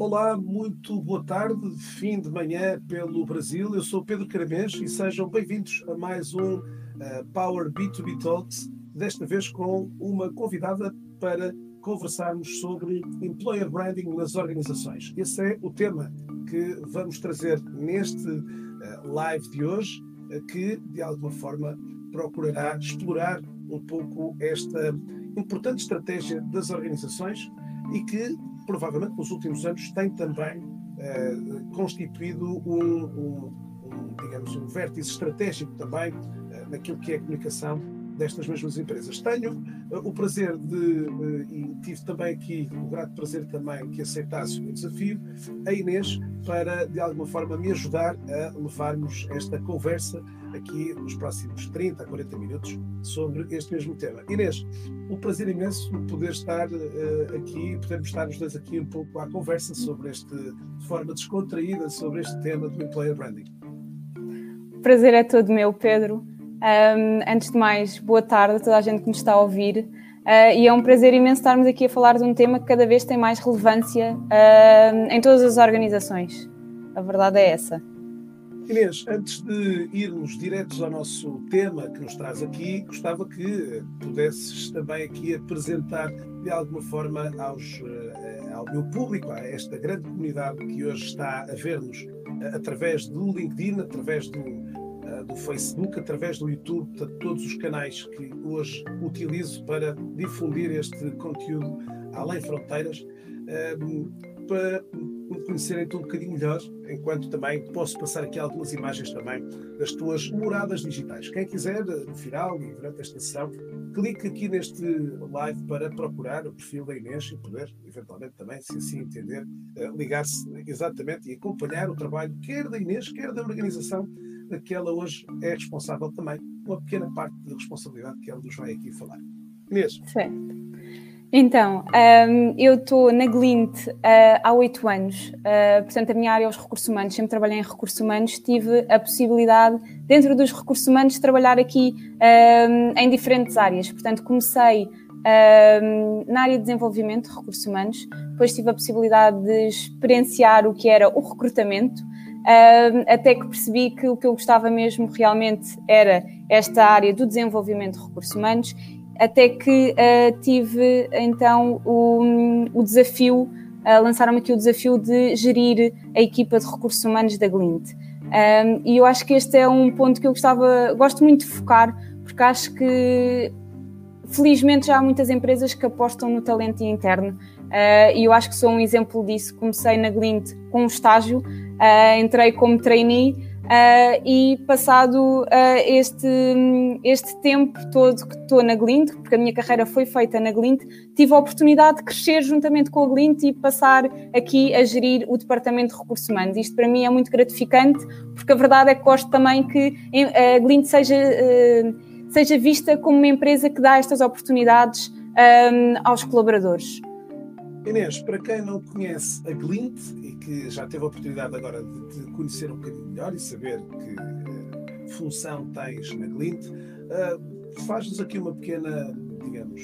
Olá, muito boa tarde, fim de manhã pelo Brasil. Eu sou Pedro Caramês e sejam bem-vindos a mais um uh, Power B2B Talks, desta vez com uma convidada para conversarmos sobre employer branding nas organizações. Esse é o tema que vamos trazer neste uh, live de hoje, uh, que de alguma forma procurará explorar um pouco esta importante estratégia das organizações e que provavelmente nos últimos anos tem também eh, constituído um, um, um, digamos, um vértice estratégico também eh, naquilo que é a comunicação destas mesmas empresas. Tenho uh, o prazer de, uh, e tive também aqui o grato prazer também que aceitasse o desafio, a Inês, para de alguma forma me ajudar a levarmos esta conversa aqui nos próximos 30 a 40 minutos sobre este mesmo tema. Inês, um prazer imenso poder estar uh, aqui, podermos estar os dois aqui um pouco à conversa sobre este, de forma descontraída, sobre este tema do employer branding. O prazer é todo meu, Pedro. Um, antes de mais, boa tarde a toda a gente que nos está a ouvir. Uh, e é um prazer imenso estarmos aqui a falar de um tema que cada vez tem mais relevância uh, em todas as organizações. A verdade é essa. Inês, antes de irmos diretos ao nosso tema que nos traz aqui, gostava que pudesses também aqui apresentar de alguma forma aos, uh, ao meu público, a esta grande comunidade que hoje está a ver-nos através do LinkedIn, através do do Facebook, através do YouTube, portanto, todos os canais que hoje utilizo para difundir este conteúdo além fronteiras, um, para me conhecerem um bocadinho melhor, enquanto também posso passar aqui algumas imagens também das tuas moradas digitais. Quem quiser, no final e durante esta sessão, clique aqui neste live para procurar o perfil da Inês e poder, eventualmente também, se assim entender, ligar-se exatamente e acompanhar o trabalho quer da Inês, quer da organização que ela hoje é responsável também, uma pequena parte de responsabilidade que ela nos vai aqui falar. Inês. Certo. Então, um, eu estou na Glint uh, há oito anos, uh, portanto, a minha área é os recursos humanos, sempre trabalhei em recursos humanos, tive a possibilidade, dentro dos recursos humanos, de trabalhar aqui um, em diferentes áreas. Portanto, comecei um, na área de desenvolvimento de recursos humanos, depois tive a possibilidade de experienciar o que era o recrutamento, até que percebi que o que eu gostava mesmo realmente era esta área do desenvolvimento de recursos humanos, até que uh, tive então o, o desafio, uh, lançaram-me aqui o desafio de gerir a equipa de recursos humanos da Glint. E eu acho que este é um ponto que eu gostava, gosto muito de focar, porque acho que felizmente já há muitas empresas que apostam no talento interno uh, e eu acho que sou um exemplo disso. Comecei na Glint com um estágio Uh, entrei como trainee uh, e passado uh, este, este tempo todo que estou na Glint, porque a minha carreira foi feita na Glint, tive a oportunidade de crescer juntamente com a Glint e passar aqui a gerir o Departamento de Recursos Humanos. Isto para mim é muito gratificante, porque a verdade é que gosto também que a Glint seja, seja vista como uma empresa que dá estas oportunidades um, aos colaboradores. Inês, para quem não conhece a Glint e que já teve a oportunidade agora de te conhecer um bocadinho melhor e saber que uh, função tens na Glint, uh, faz-nos aqui uma pequena, digamos,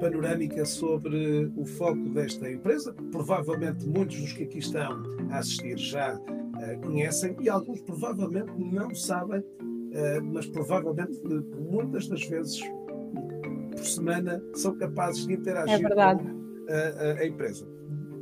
panorâmica sobre o foco desta empresa. Provavelmente muitos dos que aqui estão a assistir já uh, conhecem e alguns provavelmente não sabem, mas provavelmente muitas das vezes por semana são capazes de interagir é verdade a, a empresa.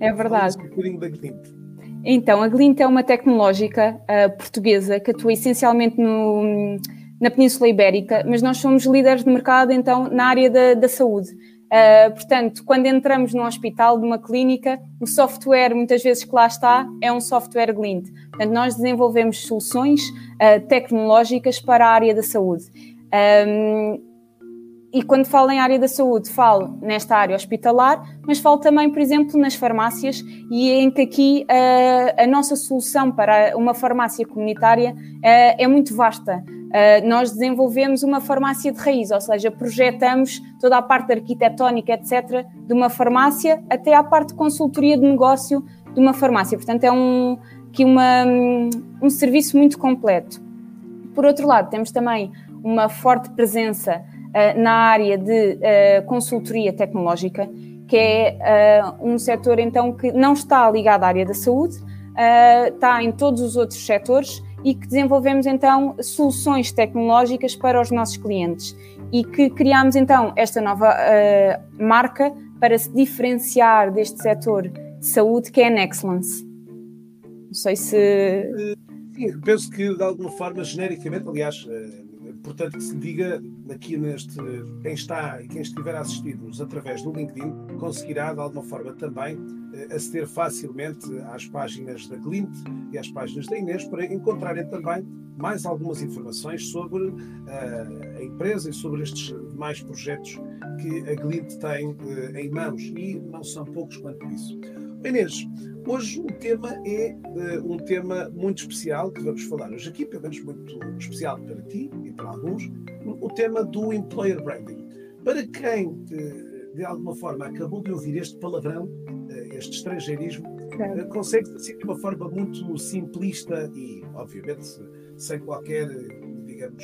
É verdade. Um bocadinho da Glint. Então, a Glint é uma tecnológica uh, portuguesa que atua essencialmente no, na Península Ibérica, mas nós somos líderes de mercado, então, na área da, da saúde. Uh, portanto, quando entramos num hospital, numa clínica, o software, muitas vezes que lá está, é um software Glint. Portanto, nós desenvolvemos soluções uh, tecnológicas para a área da saúde. Um, e quando falo em área da saúde, falo nesta área hospitalar, mas falo também, por exemplo, nas farmácias, e em que aqui uh, a nossa solução para uma farmácia comunitária uh, é muito vasta. Uh, nós desenvolvemos uma farmácia de raiz, ou seja, projetamos toda a parte arquitetónica, etc., de uma farmácia até à parte de consultoria de negócio de uma farmácia. Portanto, é um, aqui uma, um serviço muito completo. Por outro lado, temos também uma forte presença uh, na área de uh, consultoria tecnológica, que é uh, um setor então que não está ligado à área da saúde, está em todos os outros setores e que desenvolvemos então soluções tecnológicas para os nossos clientes e que criamos então esta nova marca para se diferenciar deste setor de saúde que é a Nexcellence. Não sei se. Sim, penso que de alguma forma, genericamente, aliás, Portanto, que se diga aqui neste, quem está e quem estiver a assistir-nos através do LinkedIn conseguirá de alguma forma também eh, aceder facilmente às páginas da Glint e às páginas da Inês para encontrarem também mais algumas informações sobre uh, a empresa e sobre estes demais projetos que a Glint tem uh, em mãos e não são poucos quanto isso. Inês, hoje o tema é uh, um tema muito especial que vamos falar hoje aqui, pelo menos muito especial para ti e para alguns, o tema do employer branding. Para quem uh, de alguma forma acabou de ouvir este palavrão, uh, este estrangeirismo, consegue assim de uma forma muito simplista e, obviamente, sem qualquer, digamos,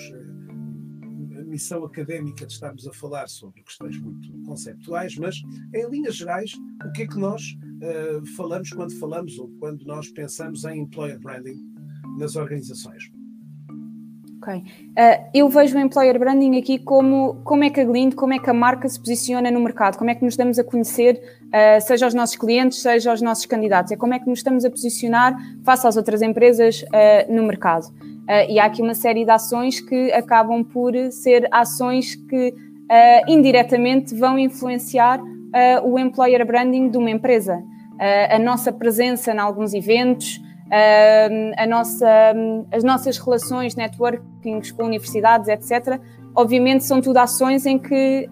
missão académica de estarmos a falar sobre questões muito conceptuais, mas em linhas gerais, o que é que nós uh, falamos quando falamos ou quando nós pensamos em employer branding nas organizações? Ok. Uh, eu vejo o employer branding aqui como como é que a Glint, como é que a marca se posiciona no mercado, como é que nos damos a conhecer, uh, seja aos nossos clientes, seja aos nossos candidatos, é como é que nos estamos a posicionar face às outras empresas no mercado. e há aqui uma série de ações que acabam por ser ações que indiretamente vão influenciar o employer branding de uma empresa. a nossa presença em alguns eventos, a nossa, as nossas relações, networkings com universidades, etc. Obviamente são tudo ações em que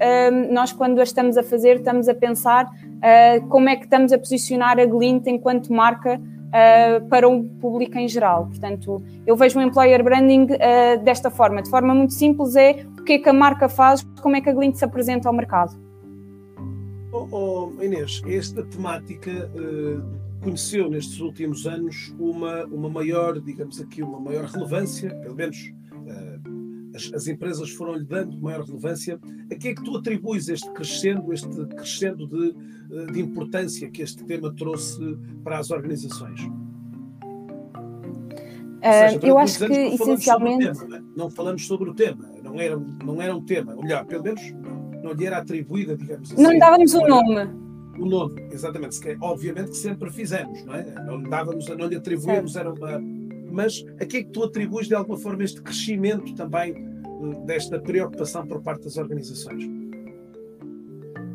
nós, quando as estamos a fazer, estamos a pensar uh, como é que estamos a posicionar a Glint enquanto marca uh, para o público em geral. Portanto, eu vejo o employer branding uh, desta forma. De forma muito simples é o que é que a marca faz, como é que a Glint se apresenta ao mercado. Oh, oh Inês, esta temática conheceu nestes últimos anos uma, uma maior, digamos aqui, uma maior relevância, pelo menos uh, as, as, empresas foram-lhe dando maior relevância. A que é que tu atribuis este crescendo, este crescendo de, uh, de importância que este tema trouxe para as organizações? Seja, eu acho que essencialmente. Tema, não, é? não falamos sobre o tema, não era, não era um tema, ou melhor, pelo menos não, lhe era atribuída, digamos assim. Não lhe dávamos o nome o nome, exatamente. Que, obviamente que sempre fizemos, não é? Não lhe dávamos, não lhe atribuímos, era uma. Mas a que é que tu atribuis de alguma forma este crescimento também hum, desta preocupação por parte das organizações?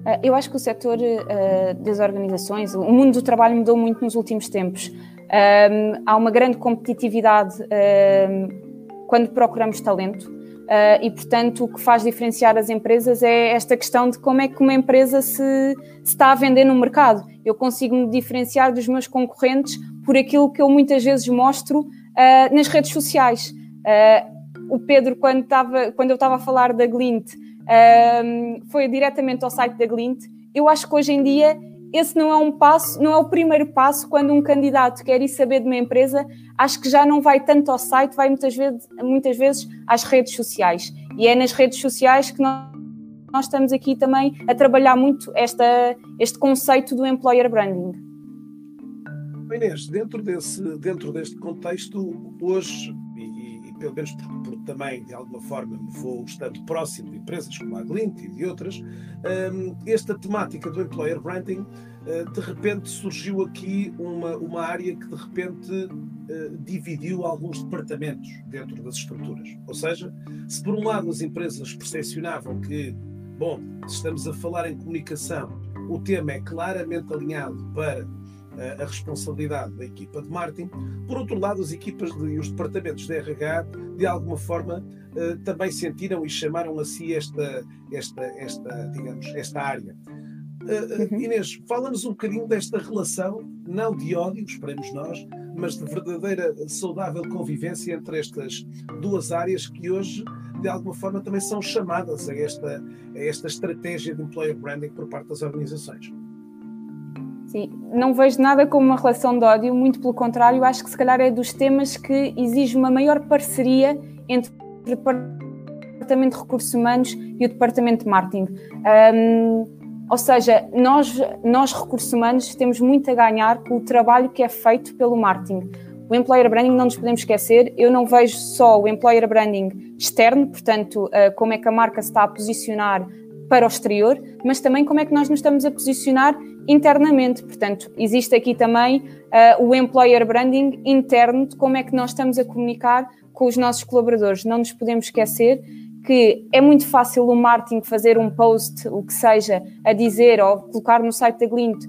Eh, eu acho que o setor uh, das organizações, o mundo do trabalho mudou muito nos últimos tempos. Um, há uma grande competitividade um, quando procuramos talento. Uh, e, portanto, o que faz diferenciar as empresas é esta questão de como é que uma empresa se, se está a vender no mercado. Eu consigo me diferenciar dos meus concorrentes por aquilo que eu muitas vezes mostro uh, nas redes sociais. Uh, o Pedro, quando, tava, quando eu estava a falar da Glint, foi diretamente ao site da Glint. Eu acho que hoje em dia esse não é um passo, não é o primeiro passo quando um candidato quer ir saber de uma empresa, acho que já não vai tanto ao site, vai muitas vezes, muitas vezes às redes sociais. E é nas redes sociais que nós, nós estamos aqui também a trabalhar muito esta, este conceito do employer branding. Inês, dentro, desse, dentro deste contexto, hoje pelo menos por, por, também, de alguma forma, me vou estando próximo de empresas como a Glint e de outras, um, esta temática do employer branding, uh, de repente surgiu aqui uma, uma área que de repente uh, dividiu alguns departamentos dentro das estruturas. Ou seja, se por um lado as empresas percepcionavam que, bom, se estamos a falar em comunicação, o tema é claramente alinhado para a responsabilidade da equipa de marketing. Por outro lado, as equipas de, e os departamentos de RH, de alguma forma, eh, também sentiram e chamaram a si esta, esta, esta, digamos, esta área. Uh, uhum. Inês, fala-nos um bocadinho desta relação, não de ódio, esperemos nós, mas de verdadeira saudável convivência entre estas duas áreas que hoje, de alguma forma, também são chamadas a esta, a esta estratégia de employer branding por parte das organizações. Sim, não vejo nada como uma relação de ódio, muito pelo contrário, acho que se calhar é dos temas que exige uma maior parceria entre o Departamento de Recursos Humanos e o Departamento de Marketing. Um, Ou seja, nós, nós recursos humanos temos muito a ganhar com o trabalho que é feito pelo marketing. O employer branding não nos podemos esquecer, eu não vejo só o employer branding externo, portanto, uh, como é que a marca se está a posicionar para o exterior, mas também como é que nós nos estamos a posicionar internamente. Portanto, existe aqui também uh, o employer branding interno de como é que nós estamos a comunicar com os nossos colaboradores. Não nos podemos esquecer que é muito fácil o marketing fazer um post, o que seja, a dizer ou colocar no site da Glint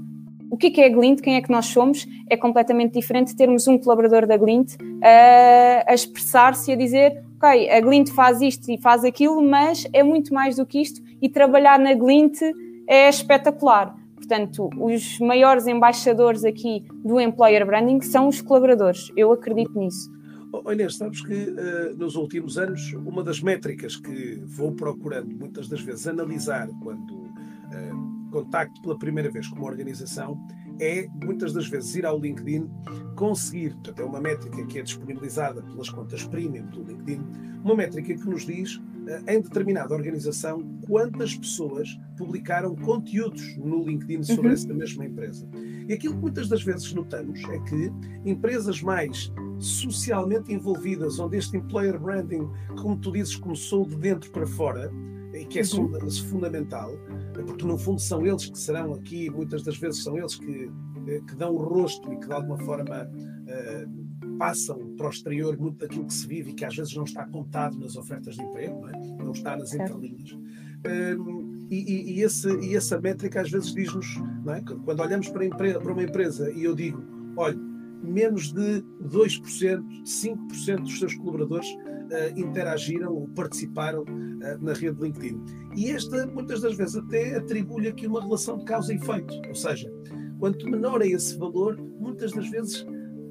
o que é, a Glint, quem é que nós somos, é completamente diferente termos um colaborador da Glint a, a expressar-se e a dizer ok, a Glint faz isto e faz aquilo, mas é muito mais do que isto e trabalhar na Glint é espetacular. Portanto, os maiores embaixadores aqui do employer branding são os colaboradores. Eu acredito nisso. Oh, Inês, sabes que uh, nos últimos anos, uma das métricas que vou procurando muitas das vezes analisar quando uh, contacto pela primeira vez com uma organização é, muitas das vezes, ir ao LinkedIn, conseguir, portanto, é uma métrica que é disponibilizada pelas contas premium do LinkedIn, uma métrica que nos diz, em determinada organização, quantas pessoas publicaram conteúdos no LinkedIn sobre uhum. essa mesma empresa. E aquilo que muitas das vezes notamos é que empresas mais socialmente envolvidas, onde este employer branding, como tu dizes, começou de dentro para fora, e que é uhum. fundamental, porque no fundo são eles que serão aqui, muitas das vezes são eles que, eh, que dão o rosto e que de alguma forma uh, passam para o exterior muito daquilo que se vive e que às vezes não está contado nas ofertas de emprego, não, é? não está nas entrelinhas. Um, e, e, esse, e essa métrica às vezes diz-nos, é? quando olhamos para, para uma empresa e eu digo, olha, menos de 2%, 5% dos seus colaboradores uh, interagiram ou participaram uh, na rede LinkedIn. E esta, muitas das vezes, até atribui aqui uma relação de causa e efeito. Ou seja, quanto menor é esse valor, muitas das vezes,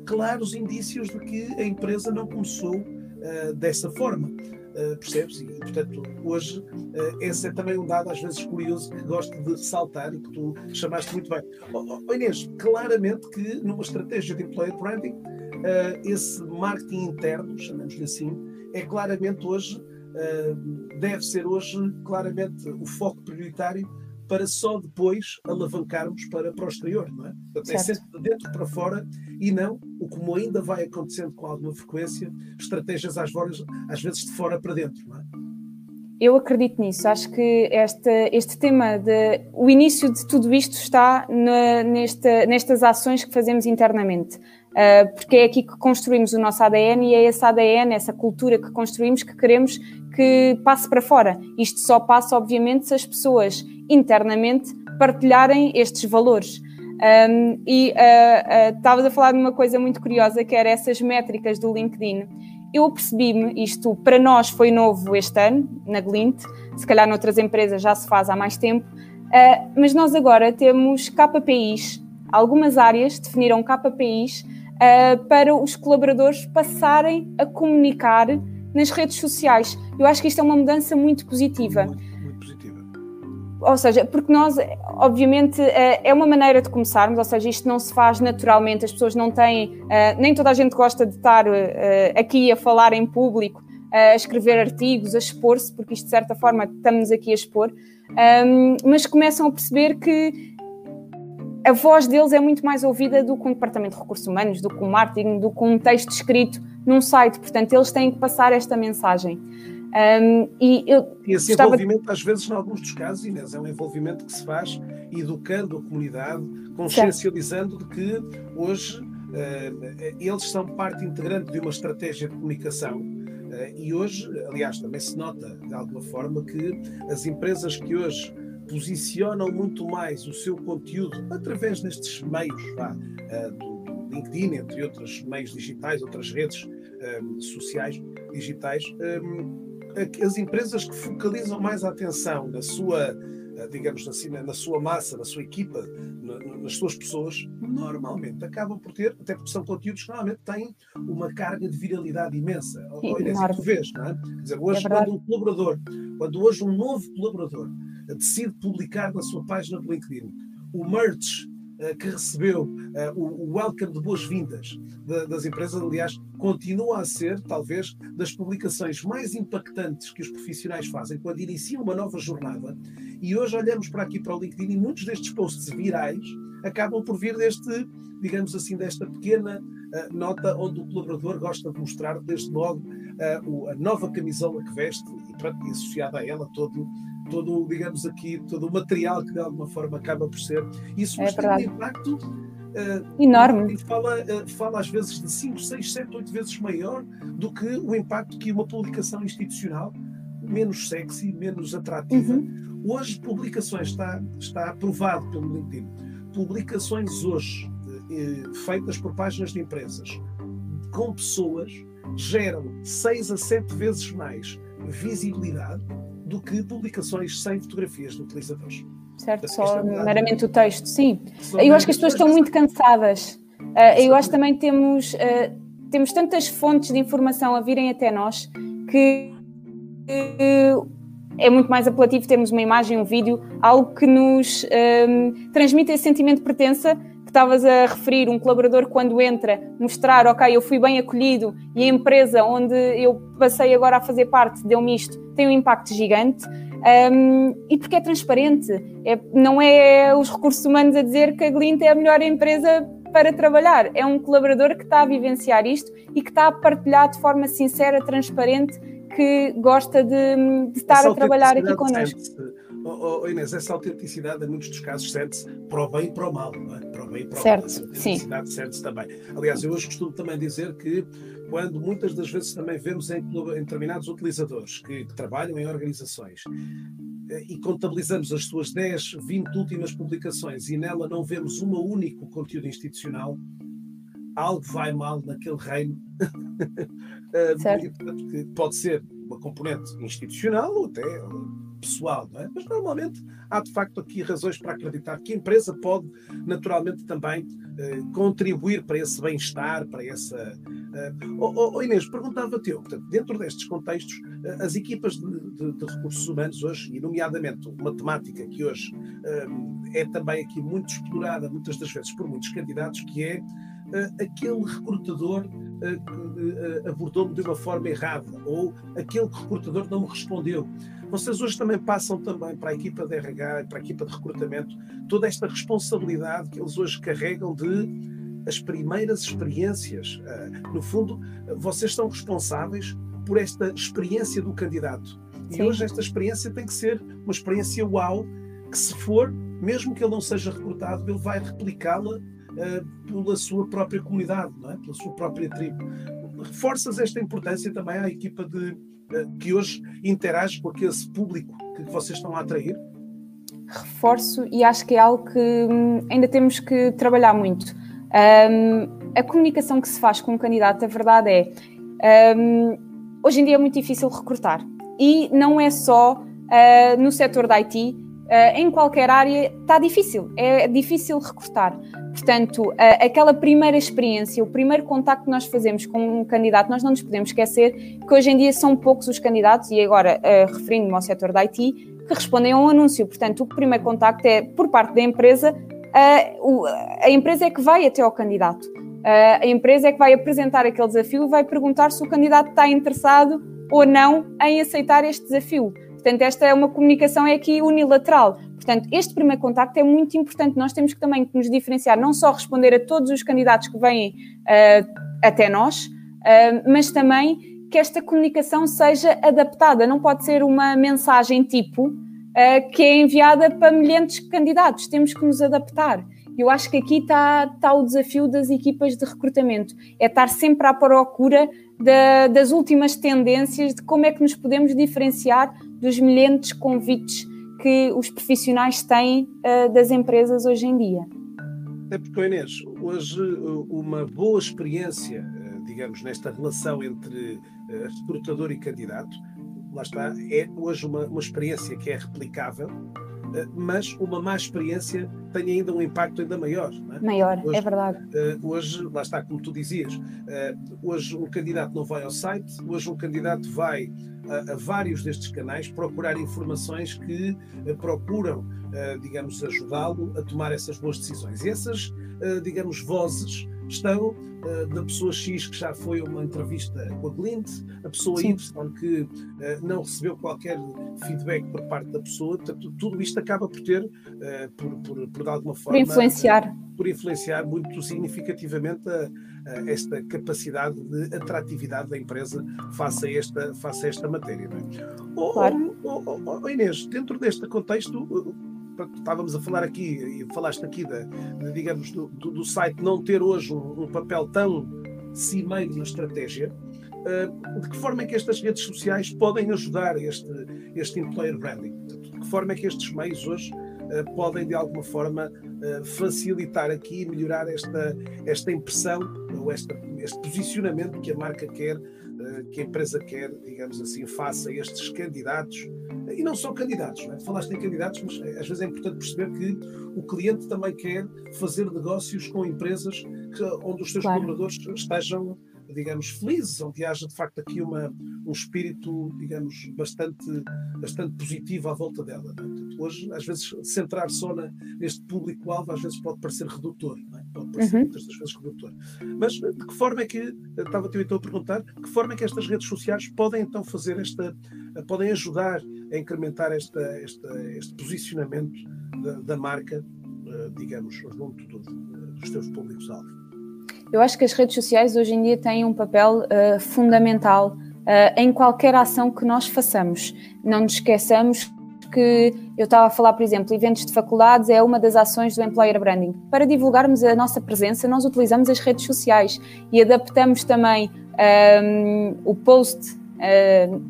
claros indícios de que a empresa não começou uh, dessa forma. Uh, percebes? E, portanto, hoje, uh, esse é também um dado, às vezes, curioso, que gosto de ressaltar e que tu chamaste muito bem. Oh, oh, Inês, claramente que numa estratégia de employer branding, uh, esse marketing interno, chamamos-lhe assim, é claramente hoje, deve ser hoje claramente o foco prioritário para só depois alavancarmos para, para o exterior, não é? Portanto, é sempre de dentro para fora e não, o como ainda vai acontecendo com alguma frequência, estratégias às, voras, às vezes de fora para dentro, não é? Eu acredito nisso. Acho que este, este tema, de, o início de tudo isto está na, nesta, nestas ações que fazemos internamente. Uh, porque é aqui que construímos o nosso ADN e é esse ADN, essa cultura que construímos que queremos que passe para fora. Isto só passa, obviamente, se as pessoas internamente partilharem estes valores. Um, e uh, uh, estavas a falar de uma coisa muito curiosa que era essas métricas do LinkedIn. Eu percebi-me, isto para nós foi novo este ano, na Glint, se calhar noutras empresas já se faz há mais tempo, uh, mas nós agora temos KPIs. Algumas áreas definiram KPIs uh, para os colaboradores passarem a comunicar nas redes sociais. Eu acho que isto é uma mudança muito positiva. Muito, muito positiva. Ou seja, porque nós, obviamente, uh, é uma maneira de começarmos, ou seja, isto não se faz naturalmente, as pessoas não têm, uh, nem toda a gente gosta de estar aqui a falar em público, a escrever artigos, a expor-se, porque isto de certa forma estamos aqui a expor, um, mas começam a perceber que a voz deles é muito mais ouvida do que um departamento de recursos humanos, do que um marketing, do que um texto escrito num site. Portanto, eles têm que passar esta mensagem. Um, e, eu e esse gostava... envolvimento, às vezes, em alguns dos casos, Inês, é um envolvimento que se faz educando a comunidade, consciencializando de que hoje uh, eles são parte integrante de uma estratégia de comunicação. Uh, e hoje, aliás, também se nota de alguma forma que as empresas que hoje posicionam muito mais o seu conteúdo através destes meios vá, uh, do LinkedIn, entre outros meios digitais, outras redes um, sociais digitais, um, as empresas que focalizam mais a atenção na sua, uh, digamos assim, na sua massa, na sua equipa, na, nas suas pessoas, normalmente acabam por ter, até porque são conteúdos que normalmente têm uma carga de viralidade imensa. Olha, é que tu vês, não é? Quer dizer, hoje, é quando um colaborador, quando hoje um novo colaborador decide publicar na sua página do LinkedIn o merch que recebeu o welcome de boas-vindas das empresas, aliás, continua a ser, talvez, das publicações mais impactantes que os profissionais fazem quando iniciam uma nova jornada. E hoje olhamos para aqui para o LinkedIn e muitos destes posts virais acabam por vir deste, digamos assim, desta pequena uh, nota onde o colaborador gosta de mostrar, desde logo, uh, o, a nova camisola que veste e, pronto, e associada a ela todo, todo, digamos aqui, todo o material que de alguma forma acaba por ser. Isso é tem um impacto uh, enorme. Fala, fala às vezes de 5, 6, 7, 8 vezes maior do que o impacto que uma publicação institucional menos sexy, menos atrativa. Uhum. Hoje, publicações está, está aprovado pelo LinkedIn publicações hoje eh, feitas por páginas de empresas com pessoas geram seis a sete vezes mais visibilidade do que publicações sem fotografias de utilizadores. Certo, só meramente o texto, sim. Só eu acho que as pessoas estão muito cansadas. Uh, eu acho que também temos, uh, temos tantas fontes de informação a virem até nós que uh, é muito mais apelativo termos uma imagem, um vídeo, algo que nos um, transmite esse sentimento de pertença que estavas a referir, um colaborador quando entra, mostrar, ok, eu fui bem acolhido e a empresa onde eu passei agora a fazer parte deu-me isto, tem um impacto gigante. Um, e porque é transparente, é, não é os recursos humanos a dizer que a Glint é a melhor empresa para trabalhar, é um colaborador que está a vivenciar isto e que está a partilhar de forma sincera, transparente que gosta de, de estar essa a trabalhar aqui connosco. Oh, oh, Inês, essa autenticidade, em muitos dos casos, sente-se para o bem e para o mal, não é? Para o bem e para certo, o mal. Essa autenticidade sente-se também. Aliás, eu hoje costumo também dizer que, quando muitas das vezes também vemos em, em determinados utilizadores que, que trabalham em organizações eh, e contabilizamos as suas 10, 20 últimas publicações e nela não vemos um único conteúdo institucional, algo vai mal naquele reino. que pode ser uma componente institucional ou até pessoal, é? Mas normalmente há de facto aqui razões para acreditar que a empresa pode naturalmente também eh, contribuir para esse bem-estar, para essa. Eh, oh, oh, Inês, perguntava-te eu, portanto, dentro destes contextos, eh, as equipas de, de, de, recursos humanos hoje, e nomeadamente uma temática que hoje eh, é também aqui muito explorada muitas das vezes por muitos candidatos, que é aquele recrutador que abordou-me de uma forma errada ou aquele recrutador não me respondeu. Vocês hoje também passam também para a equipa de RH, para a equipa de recrutamento, toda esta responsabilidade que eles hoje carregam de as primeiras experiências. No fundo, vocês são responsáveis por esta experiência do candidato. E Sim. hoje esta experiência tem que ser uma experiência uau, que se for, mesmo que ele não seja recrutado, ele vai replicá-la uh, pela sua própria comunidade, não é? pela sua própria tribo. Reforças esta importância também à equipa de, uh, que hoje interage com aquele público que vocês estão a atrair? Reforço e acho que é algo que hum, ainda temos que trabalhar muito. Um, a comunicação que se faz com um candidato, a verdade é, um, hoje em dia é muito difícil recrutar. E não é só uh, no setor da IT, em qualquer área está difícil, é difícil recrutar. Portanto, uh, aquela primeira experiência, o primeiro contacto que nós fazemos com um candidato, nós não nos podemos esquecer que hoje em dia são poucos os candidatos, e agora uh, referindo-me ao setor da IT, que respondem a um anúncio. Portanto, o primeiro contacto é por parte da empresa, a empresa é que vai até ao candidato. a empresa é que vai apresentar aquele desafio e vai perguntar se o candidato está interessado ou não em aceitar este desafio. Portanto, esta é uma comunicação é aqui unilateral. Portanto, este primeiro contacto é muito importante. Nós temos que também nos diferenciar, não só responder a todos os candidatos que vêm uh, até nós, uh, mas também que esta comunicação seja adaptada. Não pode ser uma mensagem tipo uh, que é enviada para milhares de candidatos. Temos que nos adaptar. Eu acho que aqui está, está o desafio das equipas de recrutamento, é estar sempre à procura da, das últimas tendências de como é que nos podemos diferenciar dos milhares convites que os profissionais têm uh, das empresas hoje em dia. É porque, Inês, hoje uma boa experiência, eh, digamos, nesta relação entre eh, recrutador e candidato, lá está, é hoje uma, uma experiência que é replicável, mas uma má experiência tem ainda um impacto ainda maior. É? Maior, é hoje, é verdade. Hoje, lá está, como tu dizias, hoje um candidato não vai ao site, hoje um candidato vai a, a vários destes canais procurar informações que procuram, digamos, ajudá-lo a tomar essas boas decisões. E essas, digamos, vozes estão uh, da pessoa X que já foi a uma entrevista com a Glint, a pessoa Sim. Y que uh, não recebeu qualquer feedback por parte da pessoa, portanto, tudo isto acaba por ter, uh, por, por, por, de alguma forma. Por influenciar. por influenciar muito significativamente a, a esta capacidade de atratividade da empresa face a esta, face a esta matéria. Não é? claro. oh, oh, oh, Inês, dentro deste contexto, estávamos a falar aqui, e falaste aqui, da, de, digamos, do, do, do, site não ter hoje um, um papel tão cimeiro na estratégia, uh, de que forma é que estas redes sociais podem ajudar este, este employer branding? De que forma é que estes meios hoje uh, podem, de alguma forma, uh, facilitar aqui e melhorar esta, esta impressão, ou esta, este posicionamento que a marca quer que a empresa quer, digamos assim, faça estes candidatos, e não só candidatos, não é? falaste em candidatos, mas eh, às vezes é importante perceber que o cliente também quer fazer negócios com empresas que, onde os seus claro. colaboradores estejam digamos, felizes, onde haja de facto aqui uma, um espírito, digamos, bastante, bastante positivo à volta dela. É? Portanto, hoje, às vezes, centrar só na, neste público-alvo, às vezes pode parecer redutor, é? Pode parecer uhum. muitas das vezes redutor. Mas de que forma é que, estava-te então a perguntar, de que forma é que estas redes sociais podem então fazer esta, podem ajudar a incrementar esta, esta, este posicionamento da, da marca, eh, digamos, junto do, dos teus públicos-alvo? Eu acho que as redes sociais hoje em dia têm um papel uh, fundamental uh, em qualquer ação que nós façamos. Não nos esqueçamos que eu estava a falar, por exemplo, eventos de faculdades é uma das ações do Employer Branding. Para divulgarmos a nossa presença, nós utilizamos as redes sociais e adaptamos também um, o post, uh,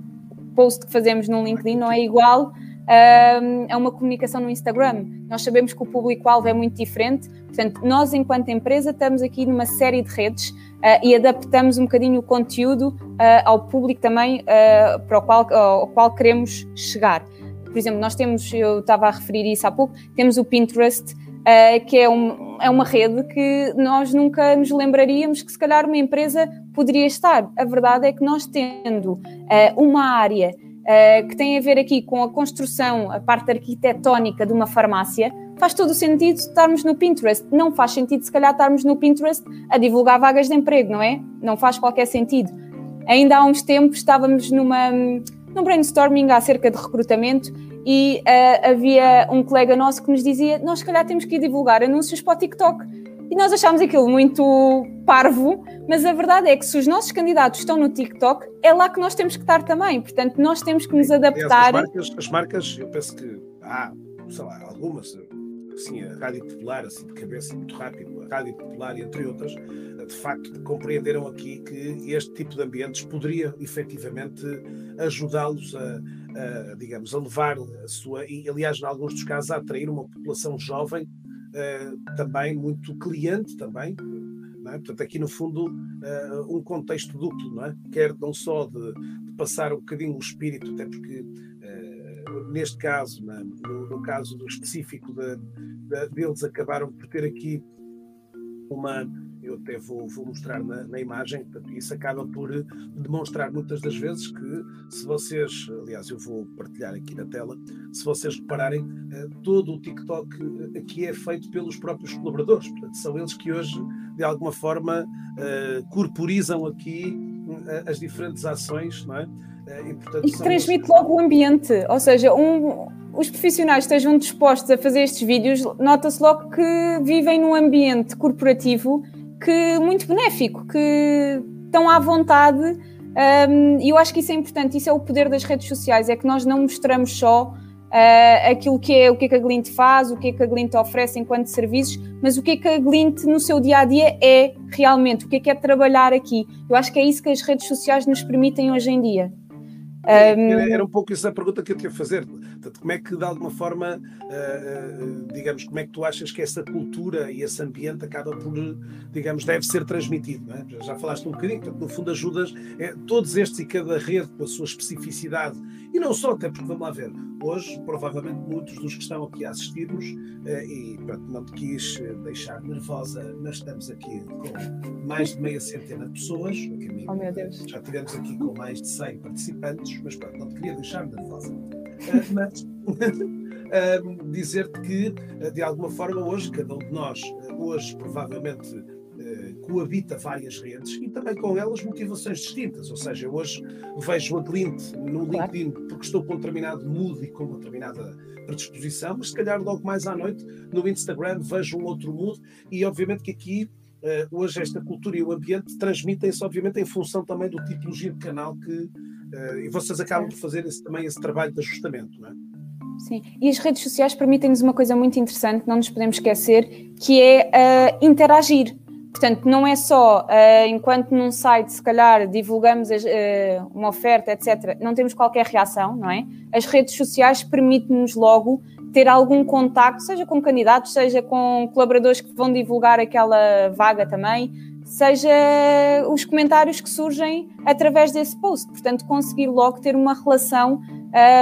post que fazemos no LinkedIn não é igual um, a uma comunicação no Instagram. Nós sabemos que o público-alvo é muito diferente, Portanto, nós, enquanto empresa, estamos aqui numa série de redes uh, e adaptamos um bocadinho o conteúdo uh, ao público também uh, para o qual, ao qual queremos chegar. Por exemplo, nós temos, eu estava a referir isso há pouco, temos o Pinterest, que é, um, é uma rede que nós nunca nos lembraríamos que se calhar uma empresa poderia estar. A verdade é que nós tendo uma área Uh, que tem a ver aqui com a construção, a parte arquitetónica de uma farmácia, faz todo o sentido estarmos no Pinterest. Não faz sentido, se calhar, estarmos no Pinterest a divulgar vagas de emprego, não é? Não faz qualquer sentido. Ainda há uns tempos estávamos numa, num brainstorming acerca de recrutamento e uh, havia um colega nosso que nos dizia: Nós, se calhar, temos que ir divulgar anúncios para o TikTok. E nós achámos aquilo muito parvo, mas a verdade é que se os nossos candidatos estão no TikTok, é lá que nós temos que estar também. Portanto, nós temos que nos adaptar. As marcas, as marcas eu penso que há, sei lá, algumas, assim, a Rádio Popular, assim de cabeça muito rápido, a Rádio Popular, entre outras, de facto compreenderam aqui que este tipo de ambientes poderia efetivamente ajudá-los a, a, digamos, a levar a sua, e aliás, em alguns dos casos, a atrair uma população jovem uh, também muito cliente também, é? Portanto, aqui no fundo, uh, um contexto duplo, não é? Quer não só de, de, passar um bocadinho o espírito, até porque neste caso, no, no, caso do específico de, de, deles, acabaram por ter aqui uma, eu até vou, vou mostrar na, na, imagem, isso acaba por demonstrar muitas das vezes que, se vocês, aliás, eu vou partilhar aqui na tela, se vocês repararem, eh, todo o TikTok eh, aqui é feito pelos próprios colaboradores, portanto, são eles que hoje, de alguma forma, uh, corporizam aqui as diferentes ações, não é? Uh, e, portanto, e transmite logo o ambiente, ou seja, um, os profissionais estejam dispostos a fazer estes vídeos, nota-se logo que vivem num ambiente corporativo que muito benéfico, que estão à vontade. Um, e eu acho que isso é importante, isso é o poder das redes sociais, é que nós não mostramos só uh, aquilo que é o que, é que a Glint faz, o que é que a Glint oferece enquanto serviços, mas o que é que a Glint no seu dia a dia é realmente, o que é que é trabalhar aqui. Eu acho que é isso que as redes sociais nos permitem hoje em dia. Era, era, um pouco essa a pergunta que eu te ia fazer. Portanto, como é que, de alguma forma, uh, uh, digamos, como é que tu achas que essa cultura e esse ambiente acaba por, digamos, deve ser transmitido? É? Já falaste um bocadinho, portanto, no fundo ajudas é, todos estes e cada rede com a sua especificidade e não só, até porque, vamos lá ver, hoje, provavelmente, muitos dos que estão aqui a assistir-nos, uh, e pronto, não te quis deixar nervosa, mas estamos aqui com mais de meia centena de pessoas. oh, meu Deus. Já tivemos aqui com mais de 100 participantes mas pronto, não te queria deixar nervosa. Uh, mas uh, dizer-te que, uh, de alguma forma, hoje, cada um de nós, hoje, provavelmente, coabita várias redes e também com elas motivações distintas. Ou seja, hoje vejo a Glint no LinkedIn porque estou com um determinado mood e com uma determinada predisposição, mas se calhar logo mais à noite no Instagram vejo um outro mood e obviamente que aqui hoje esta cultura e o ambiente transmitem-se, obviamente, em função também do tipologia de canal que. Uh, e vocês acabam de fazer esse, também esse trabalho de ajustamento, não é? Sim, e as redes sociais permitem-nos uma coisa muito interessante, não nos podemos esquecer, que é uh, interagir. Portanto, não é só enquanto num site, se calhar, divulgamos uma oferta, etc., não temos qualquer reação, não é? As redes sociais permitem-nos logo ter algum contacto, seja com candidatos, seja com colaboradores que vão divulgar aquela vaga também, seja os comentários que surgem através desse post. Portanto, conseguir logo ter uma relação,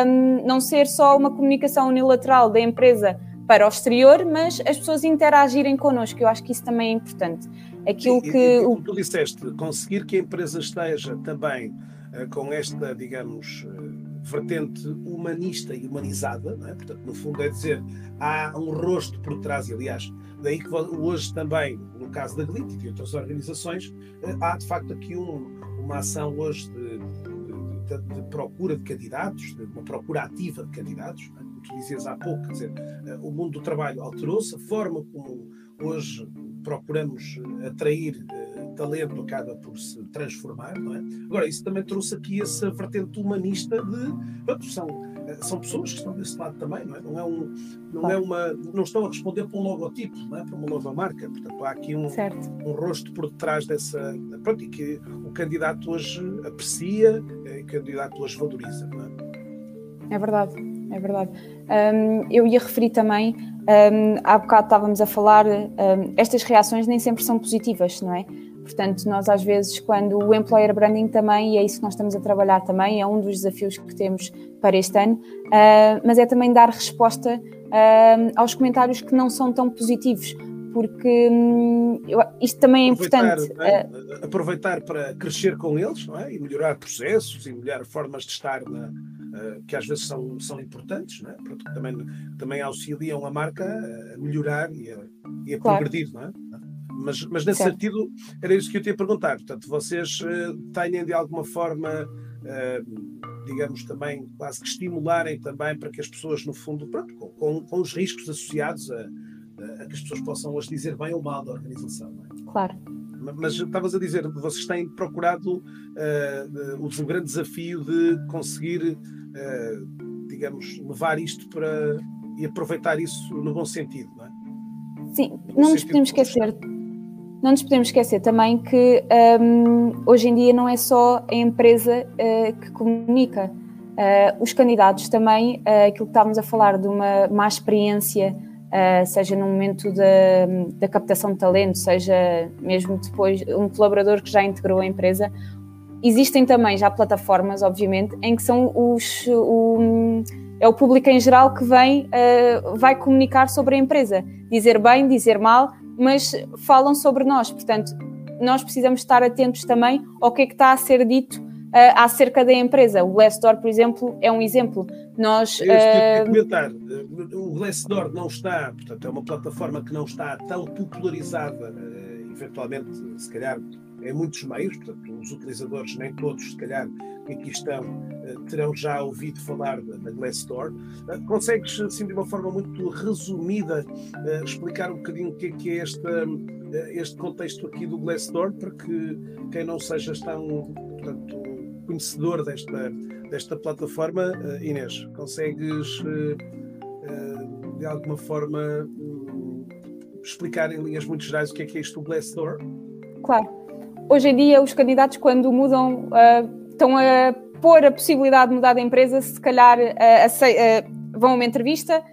um, não ser só uma comunicação unilateral da empresa para o exterior, mas as pessoas interagirem connosco. Eu acho que isso também é importante. Aquilo que. E, e, como tu disseste, conseguir que a empresa esteja também uh, com esta, digamos. Uh, vertente humanista e humanizada, é? portanto, no fundo é dizer, há um rosto por trás, e aliás, daí que hoje também, no caso da GLIT e de outras organizações, eh, há de facto aqui um, uma ação hoje de, de, de, procura de candidatos, de uma procura ativa de candidatos, é? como tu dizias há pouco, quer dizer, eh, o mundo do trabalho alterou-se, a forma como hoje procuramos eh, atrair talento acaba por se transformar, não é? Agora, isso também trouxe aqui essa vertente humanista de. Pronto, são pessoas que estão desse lado também, não é? Não, é um, não, é uma, não estão a responder para um logotipo, não é? para uma nova marca. Portanto, há aqui um, um rosto por detrás dessa. Pronto, e que o candidato hoje aprecia eh, e o candidato hoje valoriza, não é? É verdade, é verdade. Um, eu ia referir também, um, há bocado estávamos a falar, um, estas reações nem sempre são positivas, não é? Portanto, nós às vezes, quando o employer branding também, e é isso que nós estamos a trabalhar também, é um dos desafios que temos para este ano, uh, mas é também dar resposta uh, aos comentários que não são tão positivos, porque um, isto também é aproveitar, importante. É? Uh, aproveitar para crescer com eles é? e melhorar processos e melhorar formas de estar na, que às vezes são, são importantes, é? Porque também, também auxiliam a marca a melhorar e a, e a claro. progredir, não é? Mas, mas nesse certo. sentido, era isso que eu te ia perguntar. Portanto, vocês uh, têm de alguma forma, uh, digamos, também quase que estimularem também para que as pessoas, no fundo, pronto, com, com os riscos associados a, a, que as pessoas possam hoje dizer bem ou mal da organização. É? Claro. Mas estavas a dizer, vocês têm procurado uh, o grande desafio de conseguir, digamos, levar isto para e aproveitar isso no bom sentido, não é? Sim, não nos podemos esquecer não nos podemos esquecer também que um, hoje em dia não é só a empresa uh, que comunica. Uh, os candidatos também, uh, aquilo que estávamos a falar de uma má experiência, seja no momento da, captação de talento, seja mesmo depois um colaborador que já integrou a empresa, existem também já plataformas, obviamente, em que são os. O, é o público em geral que vem, vai comunicar sobre a empresa, dizer bem, dizer mal, mas falam sobre nós. Portanto, nós precisamos estar atentos também ao que é que está a ser dito uh, acerca da empresa. O Glassdoor, por exemplo, é um exemplo. Nós, uh... Eu comentar. O Glassdoor não está, portanto, é uma plataforma que não está tão popularizada, uh, eventualmente, se calhar, em muitos meios, portanto, os utilizadores, nem todos, se calhar, que aqui estão, eh, terão já ouvido falar da Glassdoor. Eh, consegues, assim, de uma forma muito resumida, eh, explicar um bocadinho o que é que é este, este contexto aqui do Glassdoor, para que quem não seja tão, portanto, conhecedor desta, desta plataforma, Inês, consegues, de alguma forma, hum, explicar em linhas muito gerais o que é que é isto do Glassdoor? Claro hoje em dia os candidatos quando mudam uh, estão a pôr a possibilidade de mudar de empresa, se calhar uh, uh, vão a uma entrevista,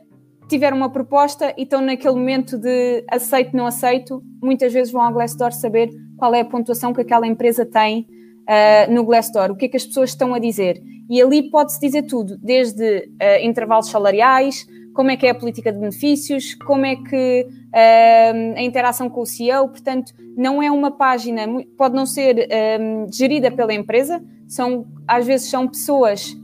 tiveram uma proposta e estão naquele momento de aceito, não aceito, muitas vezes vão ao Glassdoor saber qual é a pontuação que aquela empresa tem uh, no Glassdoor, o que é que as pessoas estão a dizer. E ali pode-se dizer tudo, desde intervalos salariais, como é que é a política de benefícios, como é que uh, a interação com o CEO, portanto, não é uma página, pode não ser um, gerida pela empresa, são, às vezes são pessoas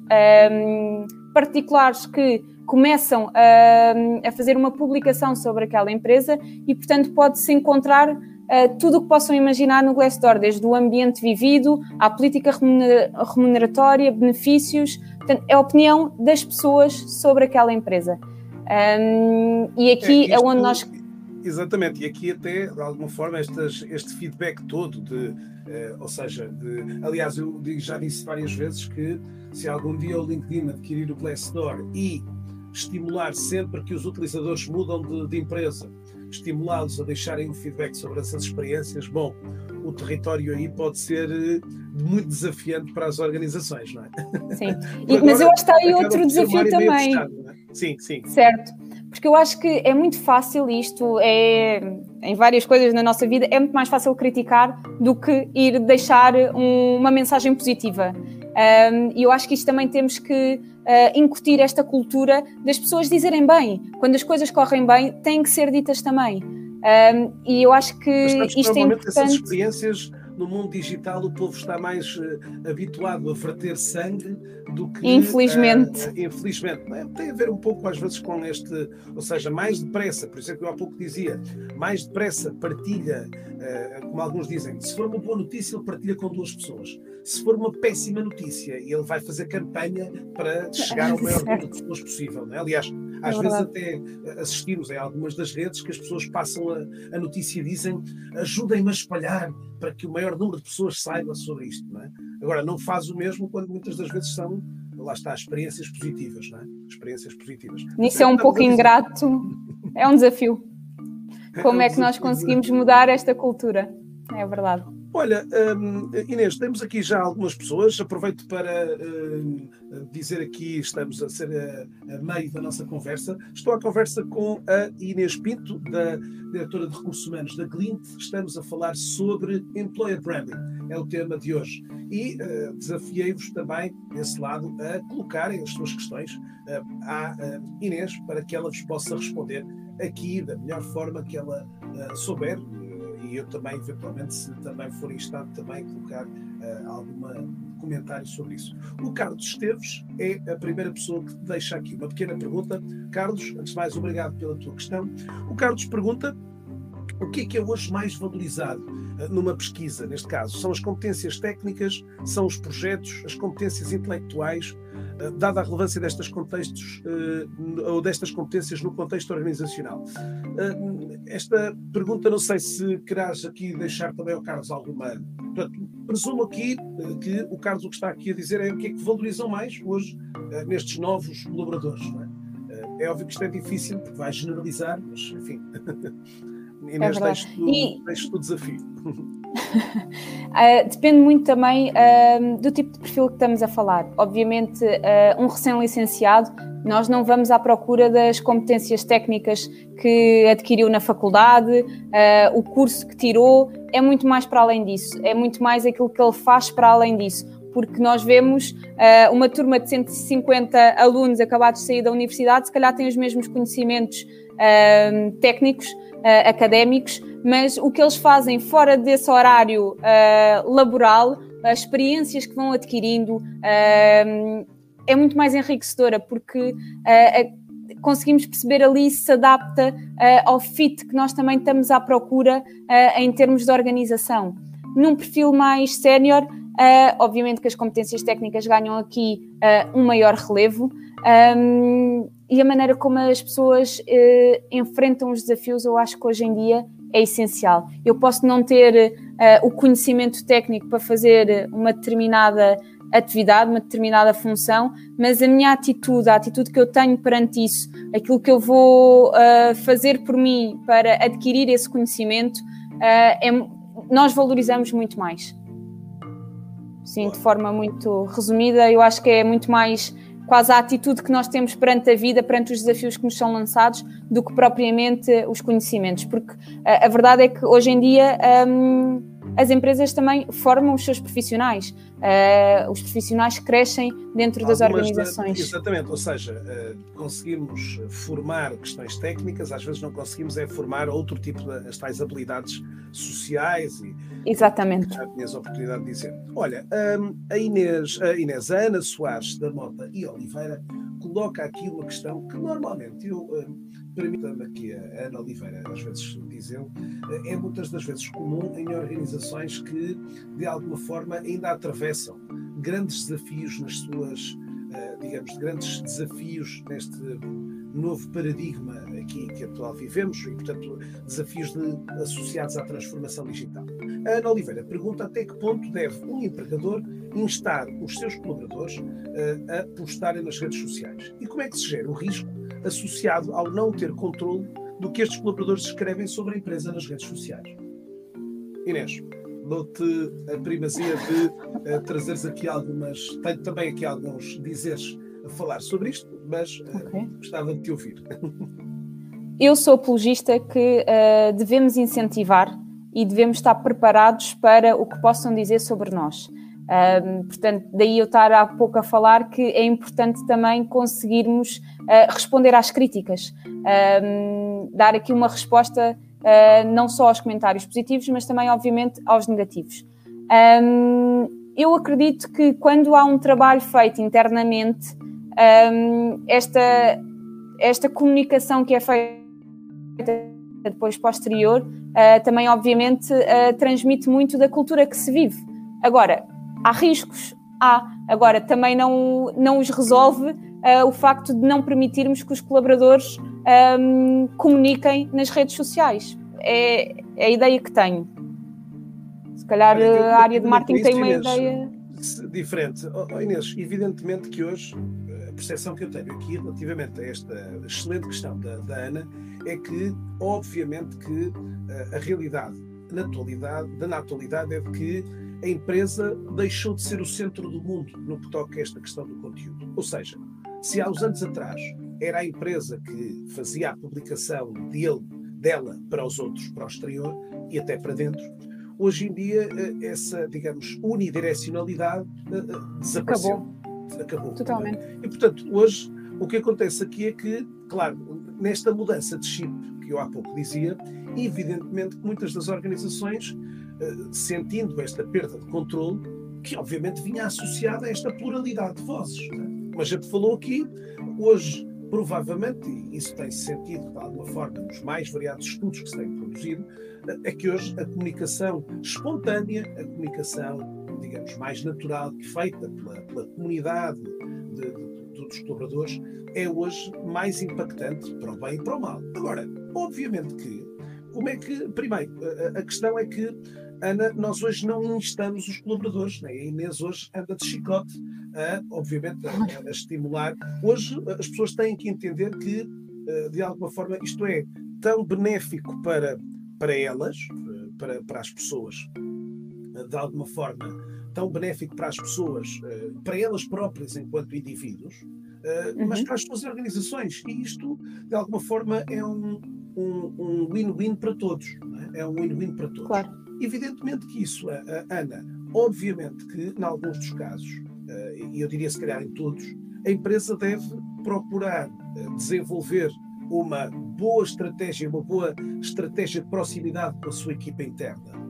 um, particulares que começam a, a, fazer uma publicação sobre aquela empresa e, portanto, pode-se encontrar uh, tudo o que possam imaginar no Glassdoor, desde o ambiente vivido à política remuneratória, benefícios, portanto, é a opinião das pessoas sobre aquela empresa. Um, e aqui é, é, onde nós. Exatamente, e aqui até, de alguma forma, estas, este feedback todo, de, eh, ou seja, de, aliás, eu já disse várias vezes que se algum dia o LinkedIn adquirir o Glassdoor e estimular sempre que os utilizadores mudam de, de empresa, estimulá-los a deixarem um feedback sobre essas experiências, bom, o território aí pode ser eh, muito desafiante para as organizações, não é? Sim, e, mas eu acho que está aí outro desafio também. Fechado, é? Sim, sim. Certo, porque eu acho que é muito fácil isto, é em várias coisas na nossa vida, é muito mais fácil criticar do que ir deixar um, uma mensagem positiva. Um, e eu acho que isto também temos que uh, incutir esta cultura das pessoas dizerem bem. Quando as coisas correm bem, têm que ser ditas também. Um, e eu acho que isto é importante. Essas experiências no mundo digital o povo está mais uh, habituado a verter sangue do que. Infelizmente. Uh, infelizmente. É? Tem a ver um pouco, às vezes, com este. Ou seja, mais depressa, por isso é que eu há pouco dizia, mais depressa partilha, uh, como alguns dizem, se for uma boa notícia, ele partilha com duas pessoas. Se for uma péssima notícia, ele vai fazer campanha para chegar ao maior número de pessoas possível. Não é? Aliás, às é vezes até assistimos em algumas das redes que as pessoas passam a, a notícia e dizem ajudem-me a espalhar para que o maior número de pessoas saiba sobre isto. Não é? Agora, não faz o mesmo quando muitas das vezes são, lá está, experiências positivas. Não é? Experiências positivas. Isso é um pouco ingrato, é um desafio. Como é que nós conseguimos mudar esta cultura? É verdade. Olha, um, Inês, temos aqui já algumas pessoas. Aproveito para um, dizer aqui, estamos a ser a, a, meio da nossa conversa. Estou à conversa com a Inês Pinto, da diretora de Recursos Humanos da Glint. Estamos a falar sobre Employer Branding, é o tema de hoje. E uh, desafiei-vos também, desse lado, a colocarem as suas questões uh, à Inês para que ela vos possa responder aqui da melhor forma que ela souber e eu também, eventualmente, se também for em estado, também colocar uh, algum comentário sobre isso. O Carlos Esteves é a primeira pessoa que deixa aqui uma pequena pergunta. Carlos, antes de mais, obrigado pela tua questão. O Carlos pergunta o que é que é hoje mais valorizado uh, numa pesquisa, neste caso? São as competências técnicas, são os projetos, as competências intelectuais, dada a relevância destas contextos uh, ou destas competências no contexto organizacional. Esta pergunta, não sei se querás aqui deixar também ao Carlos alguma. Portanto, presumo aqui que o Carlos o que está aqui a dizer é o que é que valorizam mais hoje nestes novos colaboradores. É? é óbvio que isto é difícil, porque vai generalizar, mas enfim. Inês, é deixo-te deixo o desafio. uh, depende muito também uh, do tipo de perfil que estamos a falar. Obviamente, uh, um recém-licenciado, nós não vamos à procura das competências técnicas que adquiriu na faculdade, o curso que tirou, é muito mais para além disso, é muito mais aquilo que ele faz para além disso porque nós vemos uh, uma turma de 150 alunos acabados de sair da universidade, se calhar têm os mesmos conhecimentos uh, técnicos, uh, académicos, mas o que eles fazem fora desse horário uh, laboral, as experiências que vão adquirindo, uh, é muito mais enriquecedora, porque conseguimos perceber ali se adapta ao fit que nós também estamos à procura em termos de organização. Num perfil mais sénior, Uh, obviamente que as competências técnicas ganham aqui uh, um maior relevo um, e a maneira como as pessoas uh, enfrentam os desafios, eu acho que hoje em dia é essencial. Eu posso não ter o conhecimento técnico para fazer uma determinada atividade, uma determinada função, mas a minha atitude, a atitude que eu tenho perante isso, aquilo que eu vou fazer por mim para adquirir esse conhecimento, é, nós valorizamos muito mais. Sim, de forma muito resumida, eu acho que é muito mais quase a atitude que nós temos perante a vida, perante os desafios que nos são lançados, do que propriamente os conhecimentos, porque a, a verdade é que hoje em dia um, as empresas também formam os seus profissionais, uh, os profissionais crescem dentro Algumas das organizações. exatamente, ou seja, uh, conseguimos formar questões técnicas, às vezes não conseguimos é formar outro tipo de as tais habilidades sociais e Exatamente. Já tinhas a oportunidade de dizer. Olha, um, a Inês, a Inês, a Ana Soares da Mota e Oliveira coloca aqui uma questão que normalmente eu um, permita-me aqui a Ana Oliveira às vezes dizem, é muitas das vezes comum em organizações que de alguma forma ainda atravessam grandes desafios nas suas, uh, digamos, grandes desafios neste novo paradigma aqui que atual vivemos e, portanto, desafios de, associados à transformação digital. A Ana Oliveira pergunta até que ponto deve um empregador instar os seus colaboradores uh, a postarem nas redes sociais e como é que se gera o risco associado ao não ter controle do que estes colaboradores escrevem sobre a empresa nas redes sociais. Inês, dou-te a primazia de uh, trazeres aqui algumas, tenho também aqui alguns dizeres a falar sobre isto, mas uh, okay. gostava de te ouvir. Eu sou apologista que uh, devemos incentivar e devemos estar preparados para o que possam dizer sobre nós. Um, portanto, daí eu estar há pouco a falar que é importante também conseguirmos uh, responder às críticas, um, dar aqui uma resposta uh, não só aos comentários positivos, mas também, obviamente, aos negativos. Um, eu acredito que quando há um trabalho feito internamente, esta, esta comunicação que é feita depois posterior, uh, também obviamente transmite muito da cultura que se vive. Agora, há riscos? Há. Agora, também não, não os resolve uh, o facto de não permitirmos que os colaboradores um, comuniquem nas redes sociais. É, é, a ideia que tenho. Se calhar a área de marketing tem uma ideia diferente. Oh, Inês, evidentemente que hoje percepção que eu tenho aqui relativamente a esta excelente questão da, da Ana é que, obviamente, que uh, a realidade na atualidade, da atualidade é de que a empresa deixou de ser o centro do mundo no que toca a esta questão do conteúdo. Ou seja, se há uns anos atrás era a empresa que fazia a publicação dele, dela para os outros, para o exterior e até para dentro, hoje em dia eh, essa, digamos, unidirecionalidade eh, desapareceu. Acabou acabou. Totalmente. E, portanto, hoje o que acontece aqui é que, claro, nesta mudança de chip que eu há pouco dizia, evidentemente que muitas das organizações, eh, sentindo esta perda de controle, que obviamente vinha associada a esta pluralidade de vozes. Né? Mas já te falou aqui, hoje, provavelmente, e isso tem sentido de alguma forma nos mais variados estudos que se têm produzido, é que hoje a comunicação espontânea, a comunicação digamos, mais natural, feita pela, pela comunidade de, de, dos colaboradores, é hoje mais impactante para o bem e para o mal. Agora, obviamente que, como é que, primeiro, a, a questão é que, Ana, nós hoje não instamos os colaboradores, né? a Inês hoje anda de chicote, a, obviamente, a, a estimular. Hoje as pessoas têm que entender que, eh, de alguma forma, isto é tão benéfico para, para elas, eh, para, para as pessoas, de alguma forma tão benéfico para as pessoas, eh, para elas próprias enquanto indivíduos, eh, mas uhum. para as suas organizações. E isto, de alguma forma, é um win-win um, para todos. É? é? um win-win para todos. Claro. Evidentemente que isso, Ana, obviamente que, em alguns dos casos, eh, e eu diria se calhar em todos, a empresa deve procurar desenvolver uma boa estratégia, uma boa estratégia de proximidade com a sua equipa interna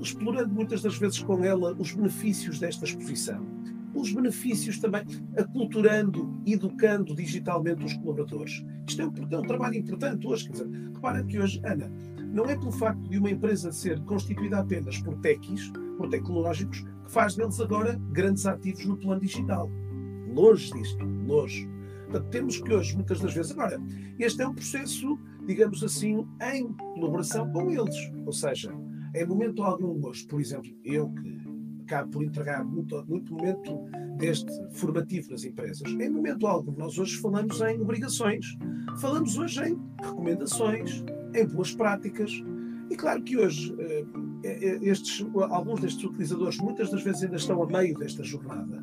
explorando muitas das vezes com ela os benefícios desta exposição. Os benefícios também, aculturando, educando digitalmente os colaboradores. Isto é um, é um trabalho importante hoje. Quer dizer, repara que hoje, Ana, não é pelo facto de uma empresa ser constituída apenas por techis, por tecnológicos, que faz deles agora grandes ativos no plano digital. Longe disto, longe. Portanto, temos que hoje, muitas das vezes, agora, este é um processo, digamos assim, em colaboração com eles. Ou seja, em momento algum hoje, por exemplo, eu que acabo por entregar muito, muito momento deste formativo nas empresas, em momento algum nós hoje falamos em obrigações, falamos hoje em recomendações, em boas práticas. E claro que hoje eh, estes, alguns destes utilizadores muitas das vezes ainda estão a meio desta jornada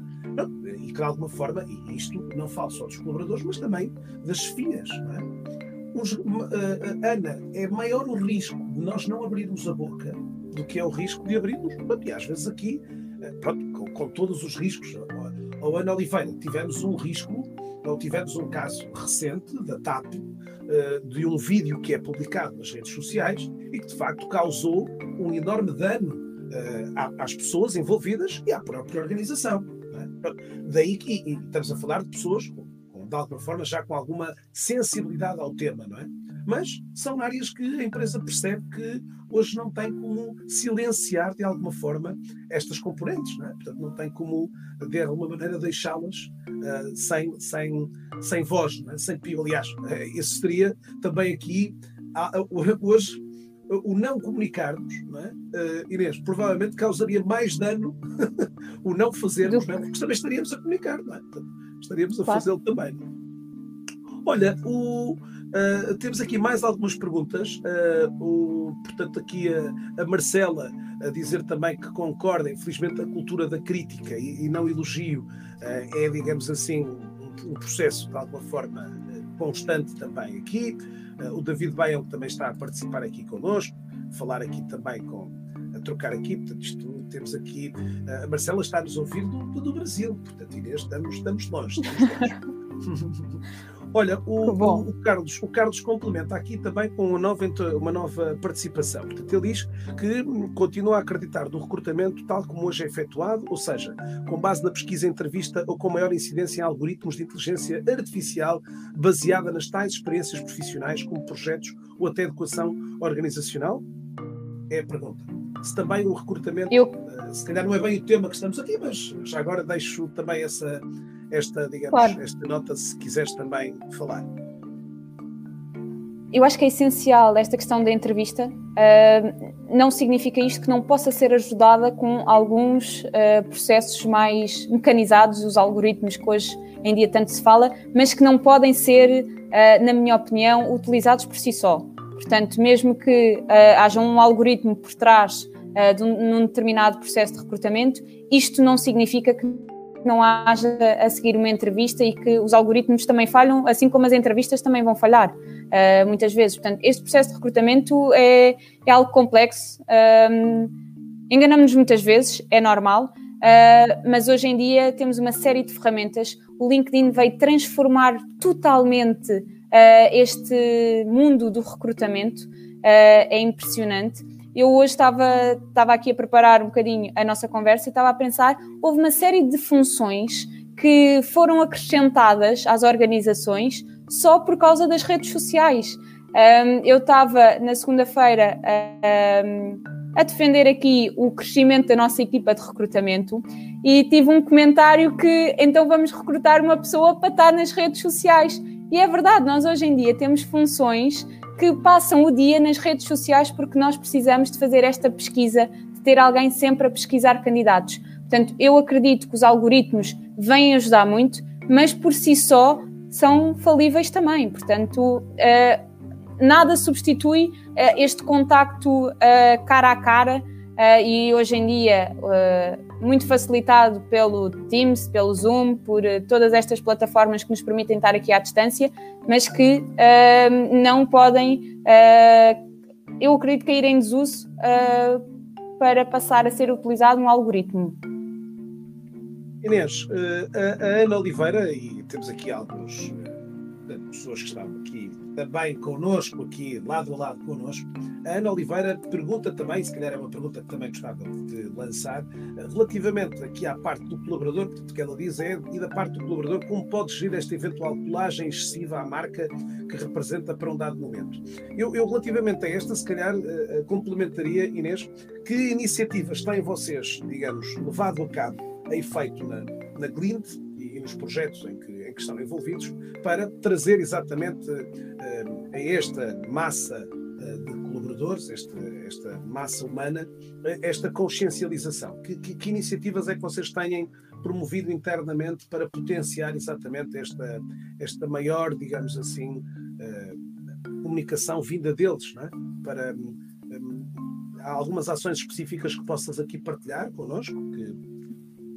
e que de alguma forma, e isto não falo só dos colaboradores, mas também das FIAs. É? Os, Ana, é maior o risco de nós não abrirmos a boca do que é o risco de abrirmos. E às vezes aqui, pronto, com, com todos os riscos, ao Ana Oliveira, tivemos um risco, ou tivemos um caso recente da TAP, de um vídeo que é publicado nas redes sociais e que de facto causou um enorme dano às pessoas envolvidas e à própria organização. Daí que estamos a falar de pessoas de alguma forma já com alguma sensibilidade ao tema, não é? Mas são áreas que a empresa percebe que hoje não tem como silenciar de alguma forma estas componentes, não é? Portanto, não tem como, de alguma maneira, deixá-las uh, sem, sem, sem voz, é? sem pio. Aliás, uh, esse seria também aqui, uh, hoje, o não comunicarmos, não é? Uh, Inês, provavelmente causaria mais dano o não fazermos, não é? porque também estaríamos a comunicar, não é? estaríamos a claro. fazê-lo também. Olha, o, uh, temos aqui mais algumas perguntas. Uh, o, portanto, aqui a, a, Marcela a dizer também que concorda, infelizmente, a cultura da crítica e, e não elogio é, digamos assim, um, um processo de alguma forma constante também aqui. o David Baião também está a participar aqui connosco, falar aqui também com, a trocar aqui, portanto, isto, temos aqui, a Marcela está a nos ouvir do, do Brasil, portanto, Inês, estamos, estamos longe. Estamos longe. Olha, o, o, o, Carlos, o Carlos complementa aqui também com uma nova, uma nova participação. Portanto, ele diz que continua a acreditar no recrutamento tal como hoje é efetuado, ou seja, com base na pesquisa entrevista ou com maior incidência em algoritmos de inteligência artificial baseada nas tais experiências profissionais como projetos ou até adequação organizacional? É a pergunta. Se também o recrutamento, Eu... Eh, se calhar não é bem o tema que estamos aqui, mas já agora deixo também essa, esta, digamos, claro. esta nota, se quiseres também falar. Eu acho que é essencial esta questão da entrevista. Uh, não significa isto que não possa ser ajudada com alguns uh, processos mais mecanizados, os algoritmos que hoje em dia tanto se fala, mas que não podem ser, uh, na minha opinião, utilizados por si só. Portanto, mesmo que haja um algoritmo por trás de um, num determinado processo de recrutamento, isto não significa que não haja a seguir uma entrevista e que os algoritmos também falham, assim como as entrevistas também vão falhar uh, muitas vezes. Portanto, este processo de recrutamento é, é algo complexo. Um, Enganamos-nos muitas vezes, é normal, uh, mas hoje em dia temos uma série de ferramentas. O LinkedIn veio transformar totalmente uh, este mundo do recrutamento, é impressionante. Eu hoje estava, estava aqui a preparar um bocadinho a nossa conversa e estava a pensar, houve uma série de funções que foram acrescentadas às organizações só por causa das redes sociais. Eu estava na segunda-feira um, a defender aqui o crescimento da nossa equipa de recrutamento e tive um comentário que então vamos recrutar uma pessoa para estar nas redes sociais. E é verdade, nós hoje em dia temos funções que passam o dia nas redes sociais porque nós precisamos de fazer esta pesquisa, de ter alguém sempre a pesquisar candidatos. Portanto, eu acredito que os algoritmos vêm ajudar muito, mas por si só são falíveis também. Portanto, uh, nada substitui uh, este contacto uh, cara a cara e hoje em dia muito facilitado pelo Teams, pelo Zoom, por todas estas plataformas que nos permitem estar aqui à distância, mas que uh, não podem, uh, eu acredito, cair em desuso uh, para passar a ser utilizado um algoritmo. Inês, a, Ana Oliveira, e temos aqui alguns pessoas que estão aqui também connosco, aqui lado a lado connosco. A Ana Oliveira pergunta também, se calhar é uma pergunta que também gostava de lançar, relativamente aqui à parte do colaborador, porque o que ela diz é, e da parte do colaborador, como pode gerir esta eventual colagem excessiva à marca que representa para um dado momento. Eu, eu relativamente a esta, se calhar, uh, complementaria, Inês, que iniciativas têm vocês, digamos, levado a cabo a efeito na, na Glint e, e nos projetos em que que estão envolvidos para trazer exatamente uh, a esta massa uh, de colaboradores, este, esta massa humana, uh, esta consciencialização. Que, que, que, iniciativas é que vocês têm promovido internamente para potenciar exatamente esta, esta maior, digamos assim, comunicação vinda deles, não é? para um, há algumas ações específicas que possas aqui partilhar connosco? Que...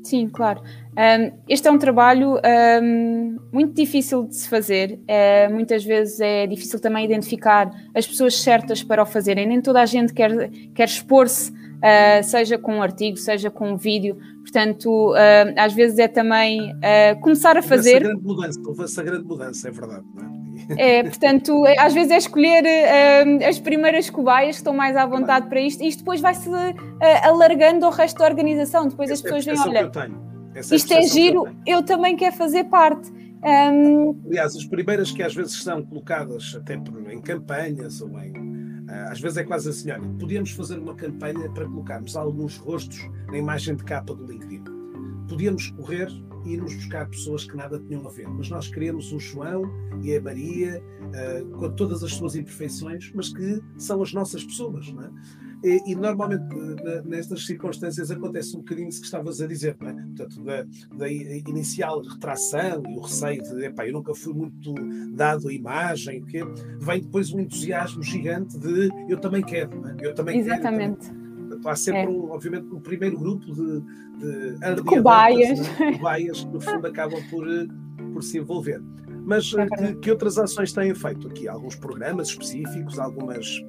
Sim, claro. Um, este é um trabalho um, muito difícil de se fazer. É, muitas vezes é difícil também identificar as pessoas certas para o fazerem. Nem toda a gente quer, quer expor-se, uh, seja com um artigo, seja com um vídeo. Portanto, uh, às vezes é também uh, começar a fazer. Houve essa grande mudança, houve essa grande mudança, é verdade. Não é? É, portanto, é, às vezes é escolher uh, as primeiras cobaias que estão mais à vontade para isto, e isto depois vai-se uh, alargando ao resto da organização. Depois Essa as pessoas veem, olha, é isto é giro, eu, eu, também quero fazer parte. Um... Aliás, as primeiras que às vezes são colocadas até por, em campanhas ou em. Uh, às vezes é quase assim: olha, podíamos fazer uma campanha para colocarmos alguns rostos na imagem de capa do LinkedIn. Podíamos correr irmos buscar pessoas que nada tinham a ver. Mas nós queremos o João e a Maria, uh, com todas as suas imperfeições, mas que são as nossas pessoas, não é? E, e, normalmente nestas circunstâncias acontece um bocadinho isso que estavas a dizer, não é? Portanto, da, da, inicial retração e o receio de epá, eu nunca fui muito dado a imagem, que vem depois um entusiasmo gigante de eu também quero, é? eu também Exatamente. quero. Exatamente há sempre, é. um, obviamente, um primeiro grupo de, de, de cobaias. Né? cobaias que, no fundo, acabam por, por se envolver. Mas é que, que, outras ações têm feito aqui? Alguns programas específicos, algumas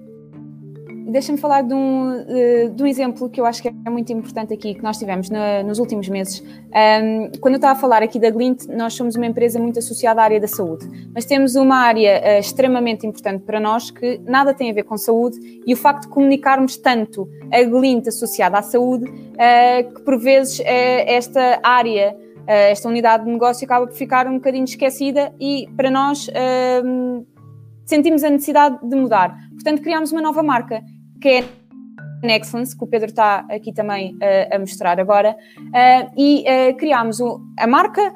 Deixa-me falar de um, eh, de um exemplo que eu acho que é muito importante aqui, que nós tivemos na, nos últimos meses. Um, quando eu estava a falar aqui da Glint, nós somos uma empresa muito associada à área da saúde, mas temos uma área uh, extremamente importante para nós que nada tem a ver com saúde e o facto de comunicarmos tanto a Glint associada à saúde, uh, que por vezes esta área, esta unidade de negócio acaba por ficar um bocadinho esquecida e para nós sentimos a necessidade de mudar. Portanto, criámos uma nova marca que é Excellence, que o Pedro está aqui também uh, a mostrar agora, uh, e uh, criámos o, a marca,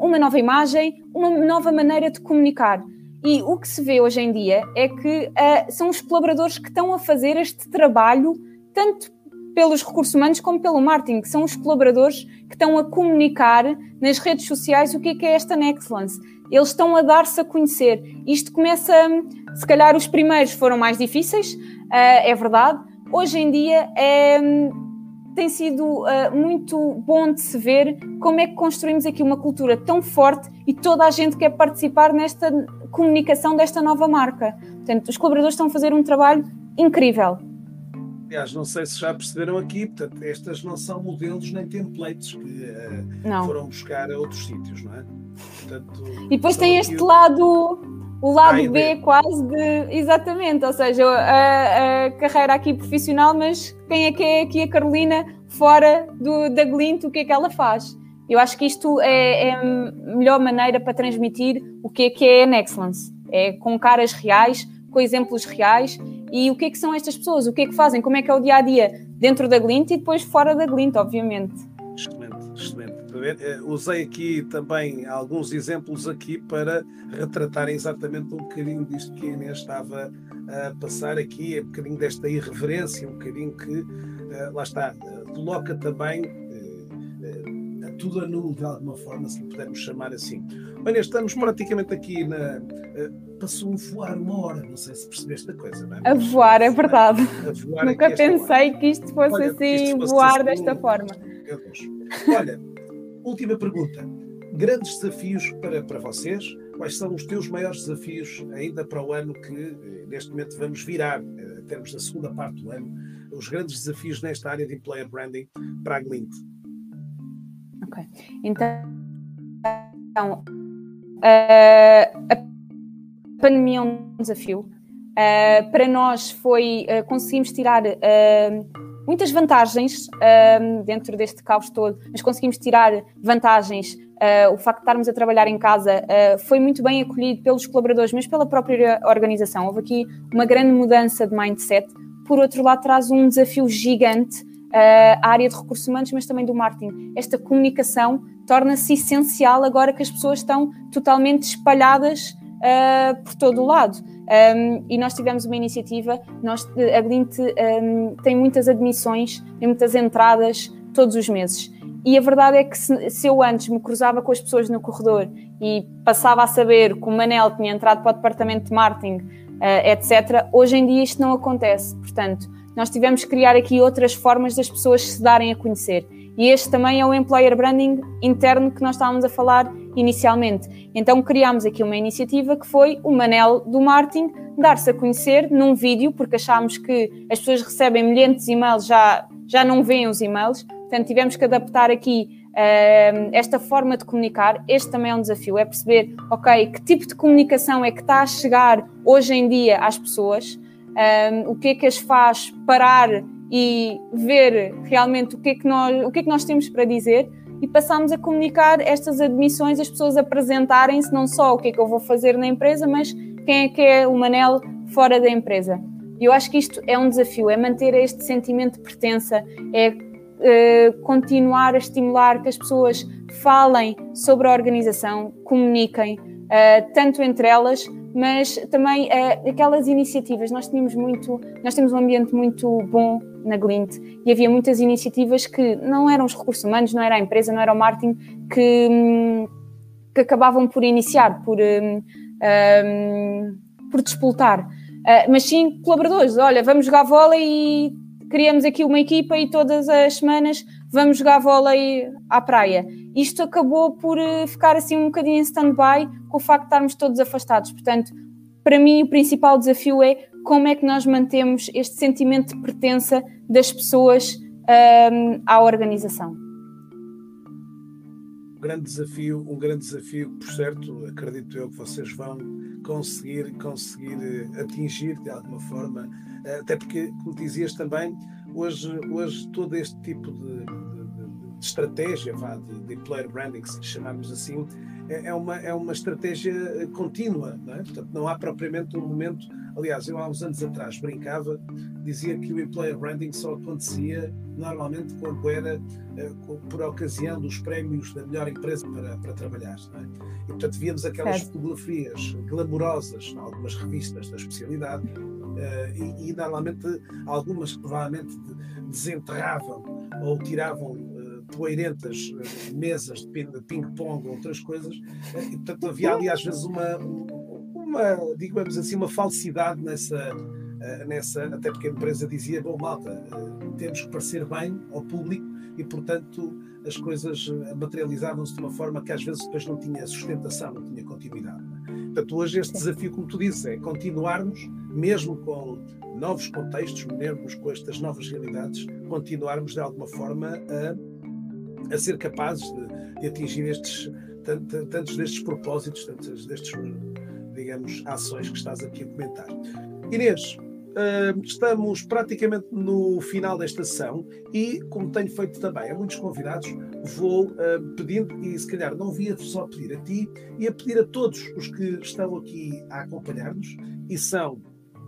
uma nova imagem, uma nova maneira de comunicar. E o que se vê hoje em dia é que são os colaboradores que estão a fazer este trabalho, tanto pelos recursos humanos como pelo marketing, que são os colaboradores que estão a comunicar nas redes sociais o que é, é esta Nexcellence. Eles estão a dar-se a conhecer. Isto começa, se calhar os primeiros foram mais difíceis, é verdade. Hoje em dia é, tem sido uh, muito bom de se ver como é que construímos aqui uma cultura tão forte e toda a gente quer participar nesta comunicação desta nova marca. Portanto, os colaboradores estão a fazer um trabalho incrível. Aliás, não sei se já perceberam aqui, portanto, estas não são modelos nem templates que uh, foram buscar a outros sítios, não é? Portanto, e depois tem este o... lado o lado B quase de. Exatamente, ou seja, a, a, carreira aqui profissional, mas quem é que é aqui a Carolina fora do, da Glint, o que é que ela faz? Eu acho que isto é, é a melhor maneira para transmitir o que é que é a Excellence. É com caras reais, com exemplos reais e o que é que são estas pessoas, o que é que fazem, como é que é o dia a dia dentro da Glint e depois fora da Glint, obviamente. Excelente, excelente. Eh, usei aqui também alguns exemplos aqui para retratar exatamente um bocadinho disto que a Inês estava a passar aqui, um bocadinho desta irreverência, um bocadinho que, eh, lá está, eh, coloca também tudo a nu, de alguma forma, se lhe pudermos chamar assim. Olha, estamos praticamente aqui na. Passou a voar uma hora, não sei se percebeste a coisa, não é? A voar, é verdade. Voar Nunca pensei que isto fosse Olha, assim, isto fosse voar assim, desta forma. Meu Deus. Olha, Última pergunta. Grandes desafios para, para vocês? Quais são os teus maiores desafios ainda para o ano que eh, neste momento vamos virar, eh, termos da segunda parte do ano? Os grandes desafios nesta área de employer branding para a Glint? Ok. Então, uh, a pandemia é um desafio. Uh, para nós foi, uh, conseguimos tirar muitas vantagens dentro deste caos todo, mas conseguimos tirar vantagens. Uh, o facto de estarmos a trabalhar em casa uh, foi muito bem acolhido pelos colaboradores, mas pela própria organização. Houve aqui uma grande mudança de mindset. Por outro lado, traz um desafio gigante uh, à área de recursos humanos, mas também do marketing. Esta comunicação torna-se essencial agora que as pessoas estão totalmente espalhadas por todo o lado. Um, e nós tivemos uma iniciativa, nós, a Glint um, tem muitas admissões, tem muitas entradas todos os meses. E a verdade é que se, se, eu antes me cruzava com as pessoas no corredor e passava a saber que o Manel tinha entrado para o departamento de marketing, uh, etc., hoje em dia isto não acontece. Portanto, nós tivemos que criar aqui outras formas das pessoas se darem a conhecer. E este também é o employer branding interno que nós estávamos a falar inicialmente. Então criámos aqui uma iniciativa que foi o Manel do Marketing dar-se a conhecer num vídeo, porque achámos que as pessoas recebem milhares de e-mails, já, já não veem os e-mails, portanto tivemos que adaptar aqui uh, esta forma de comunicar. Este também é um desafio, é perceber, ok, que tipo de comunicação é que está a chegar hoje em dia às pessoas, um, o que é que as faz parar e ver realmente o que, é que nós, o que é que nós temos para dizer e passamos a comunicar estas admissões, as pessoas apresentarem-se não só o que é que eu vou fazer na empresa, mas quem é que é o Manel fora da empresa. E eu acho que isto é um desafio, é manter este sentimento de pertença, é uh, continuar a estimular que as pessoas falem sobre a organização, comuniquem, uh, tanto entre elas, mas também uh, aquelas iniciativas. Nós tínhamos muito, nós temos um ambiente muito bom na Glint e havia muitas iniciativas que não eram os recursos humanos, não era a empresa, não era o marketing que, hum, que acabavam por iniciar, por, um, um, por despoltar. Uh, mas sim colaboradores. Olha, vamos jogar vôlei e criamos aqui uma equipa e todas as semanas vamos jogar vôlei à praia. Isto acabou por eh, ficar assim um bocadinho em stand-by com o facto de estarmos todos afastados. Portanto, para mim o principal desafio é como é que nós mantemos este sentimento de pertença das pessoas um, à organização. Um grande desafio, um grande desafio, por certo, acredito eu que vocês vão conseguir, conseguir eh, atingir de alguma forma, eh, até porque, como dizias também, hoje, hoje todo este tipo de, de, de estratégia vá, de, de player branding, se chamarmos assim, é, é uma, é uma estratégia eh, contínua, não é? Portanto, não há propriamente um momento. Aliás, eu há uns anos atrás brincava, dizia que o employer branding só acontecia normalmente quando era uh, por ocasião dos prémios da melhor empresa para, para trabalhar. É? E, portanto, víamos aquelas fotografias glamourosas em algumas revistas da especialidade e, e, normalmente algumas provavelmente desenterravam ou tiravam poeirentas eh, mesas de ping-pong ou outras coisas, eh, e portanto havia ali às vezes uma, uma digamos assim, uma falsidade nessa, eh, nessa, até porque a empresa dizia, bom malta, temos que parecer bem ao público e portanto as coisas materializavam-se de uma forma que às vezes depois não tinha sustentação, não tinha continuidade. Portanto, hoje este desafio, como tu dizes, é continuarmos, mesmo com novos contextos, mesmo com estas novas realidades, continuarmos de alguma forma a a ser capazes de, de atingir estes, tantos destes propósitos, tantos destes, digamos, ações que estás aqui a comentar. Inês, Uh, estamos praticamente no final desta sessão e, como tenho feito também a muitos convidados, vou uh, pedindo, e se calhar não via só pedir a ti, e a pedir a todos os que estão aqui a acompanhar-nos, e são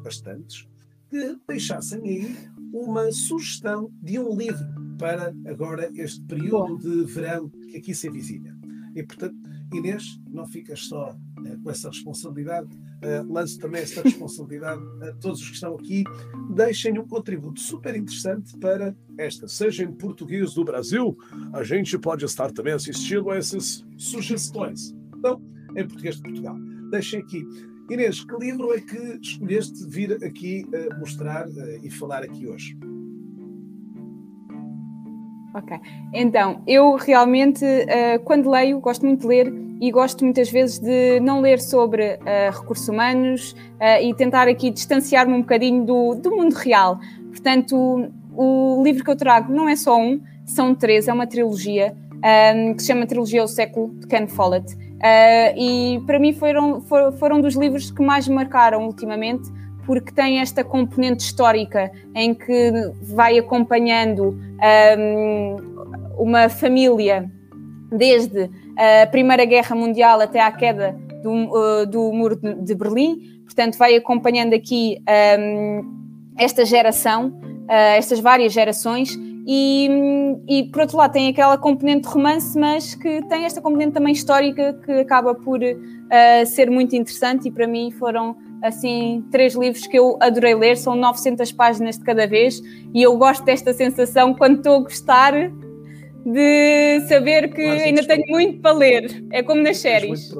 bastantes, que deixassem aí uma sugestão de um livro para agora este período de verão que aqui se avizinha. E, portanto, Inês, não ficas só uh, com essa responsabilidade, uh, lanço também essa responsabilidade a todos os que estão aqui. Deixem um contributo super interessante para esta, seja em português do Brasil, a gente pode estar também assistindo a essas sugestões. Então, em português de Portugal. Deixem aqui. Inês, que livro é que escolheste vir aqui uh, mostrar e falar aqui hoje? Ok. Então, eu realmente, uh, quando leio, gosto muito de ler e gosto muitas vezes de não ler sobre uh, recursos humanos uh, e tentar aqui distanciar-me um bocadinho do, do mundo real. Portanto, o, o, livro que eu trago não é só um, são três, é uma trilogia um, que se chama Trilogia ao Século, de Ken Follett. E para mim foram, for, foram dos livros que mais me marcaram ultimamente, porque tem esta componente histórica em que vai acompanhando um, uma família desde a Primeira Guerra Mundial até à queda do, uh, do Muro de Berlim, portanto, vai acompanhando aqui um, esta geração, uh, estas várias gerações, e, e, por outro lado tem aquela componente de romance, mas que tem esta componente também histórica que acaba por uh, ser muito interessante e para mim foram assim, três livros que eu adorei ler, são 900 páginas de cada vez e eu gosto desta sensação quando estou a gostar de saber que Mas, ainda tenho muito para ler. É como nas séries.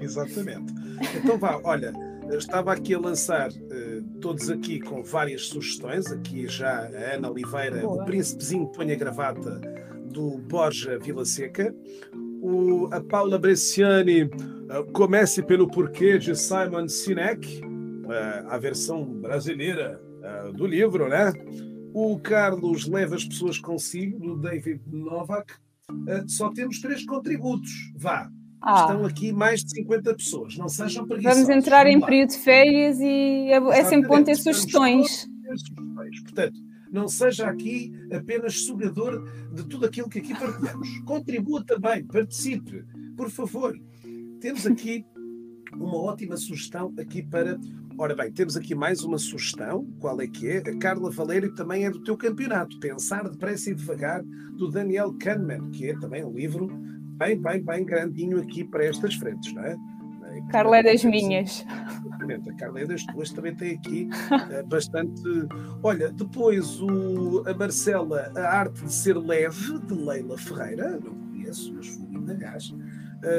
Exatamente. Então vá, olha, estava aqui a lançar uh, todos aqui com várias sugestões. Aqui já a Ana Oliveira, Boa. o príncipezinho põe a gravata do Borja Vilaseca. O, a Paula Bresciani, uh, comece pelo porquê de Simon Sinek, uh, a versão brasileira do livro, né? O Carlos leva as pessoas consigo, do David Novak. só temos três contributos. Vá, ah. Estão aqui mais de 50 pessoas, não sejam preguiçosos. Vamos entrar em período de férias e é, é sempre bom ter sugestões. Portanto, não seja aqui apenas sugador de tudo aquilo que aqui partilhamos. Contribua também, participe, por favor. Temos aqui uma ótima sugestão aqui para. Ora bem, temos aqui mais uma sugestão. Qual é que é? A Carla Valério também é do teu campeonato. Pensar depressa e devagar, do Daniel Kahneman, que é também um livro bem, bem, bem grandinho aqui para estas frentes, não é? Carla é das minhas. Exatamente, a Carla é das tuas, também tem aqui uh, bastante. Olha, depois o, a Marcela, A Arte de Ser Leve, de Leila Ferreira, não conheço, mas fui indagar.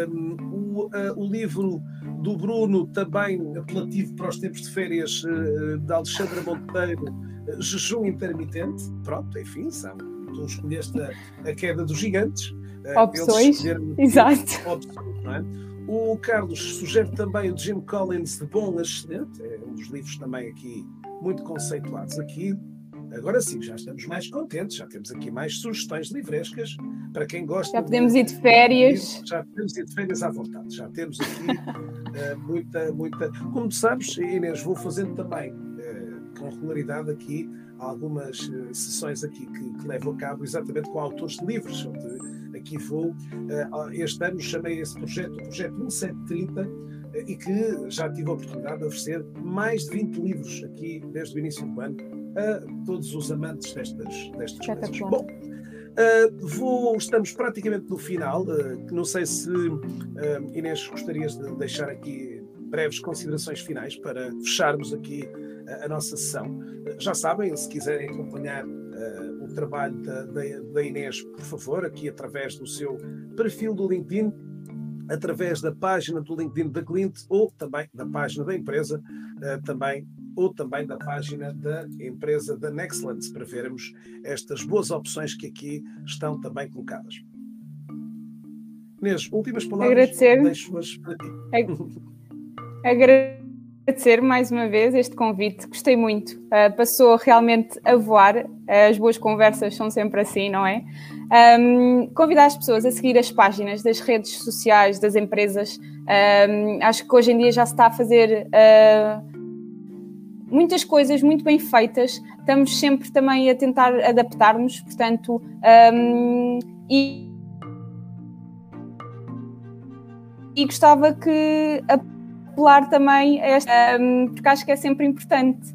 Um, o, uh, o livro do Bruno, também apelativo para os tempos de férias, uh, de Alexandra Monteiro, uh, Jejum Intermitente. Pronto, enfim, são, tu escolheste a, a queda dos gigantes. Opções. Exato. Opções, é? O Carlos sugere também o Jim Collins de Bom a Excelente, é um dos livros também aqui muito conceituados aqui. Agora sim, já estamos mais contentes, já temos aqui mais sugestões livrescas para quem gosta. Já podemos de... ir de férias. Já podemos ir de férias à vontade. Já temos aqui uh, muita, muita. Como sabes, Inês, vou fazendo também uh, com regularidade aqui algumas uh, sessões aqui que, que levo a cabo exatamente com autores de livros, onde aqui vou. Eh, este ano chamei esse projeto o Projeto 1730 eh, e que já tive a oportunidade de oferecer mais de 20 livros aqui desde o início do ano a todos os amantes destas, destas coisas. Bom, uh, vou, estamos praticamente no final. Uh, não sei se uh, Inês gostarias de deixar aqui breves considerações finais para fecharmos aqui a nossa sessão. já sabem, se quiserem acompanhar uh, o trabalho da, da, Inês, por favor, aqui através do seu perfil do LinkedIn, através da página do LinkedIn da Clint ou também da página da empresa, uh, também ou também da página da empresa da Nextlands, para vermos estas boas opções que aqui estão também colocadas. Inês, últimas palavras. Deixo-as para ti. Agradecer agradecer mais uma vez este convite, gostei muito. Uh, passou realmente a voar, uh, as boas conversas são sempre assim, não é? Um, convidar as pessoas a seguir as páginas das redes sociais das empresas. Um, acho que hoje em dia já se está a fazer uh, muitas coisas muito bem feitas, estamos sempre também a tentar adaptar-nos, portanto, um, e, e gostava que a apelar também a esta, um, porque acho que é sempre importante.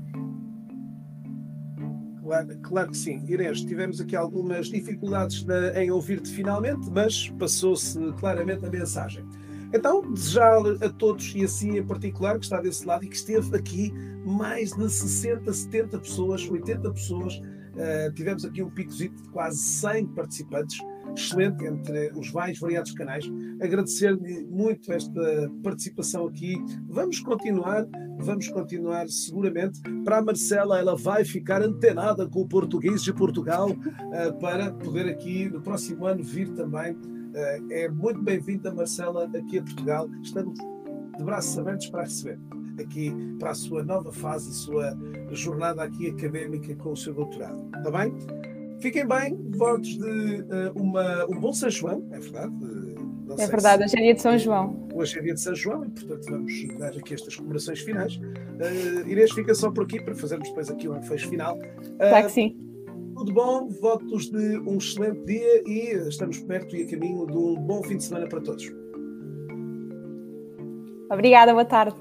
Claro, claro que sim. Inês, tivemos aqui algumas dificuldades na, em ouvir-te finalmente, mas passou-se claramente a mensagem. Então, desejar a todos, e assim em particular, que está desse lado e que esteve aqui, mais de 60, 70 pessoas, 80 pessoas, uh, tivemos aqui um picozito de quase 100 participantes, excelente entre os mais variados canais. Agradecer-lhe muito esta participação aqui. Vamos continuar, vamos continuar seguramente. Para a Marcela, ela vai ficar antenada com o português de Portugal uh, para poder aqui no próximo ano vir também. Uh, é muito bem-vinda, Marcela, aqui a Portugal. Estamos de braços abertos para receber aqui para a sua nova fase, a sua jornada aqui académica com o seu doutorado. Está bem? Fiquem bem, votos de uh, uma, um bom São João, é verdade? Não é verdade, se... hoje é dia de São João. Hoje é dia de São João e, portanto, vamos dar aqui estas comemorações finais. Uh, Inês fica só por aqui para fazermos depois aqui um fecho final. Uh, claro que sim. Tudo bom, votos de um excelente dia e estamos perto e a caminho de um bom fim de semana para todos. Obrigada, boa tarde.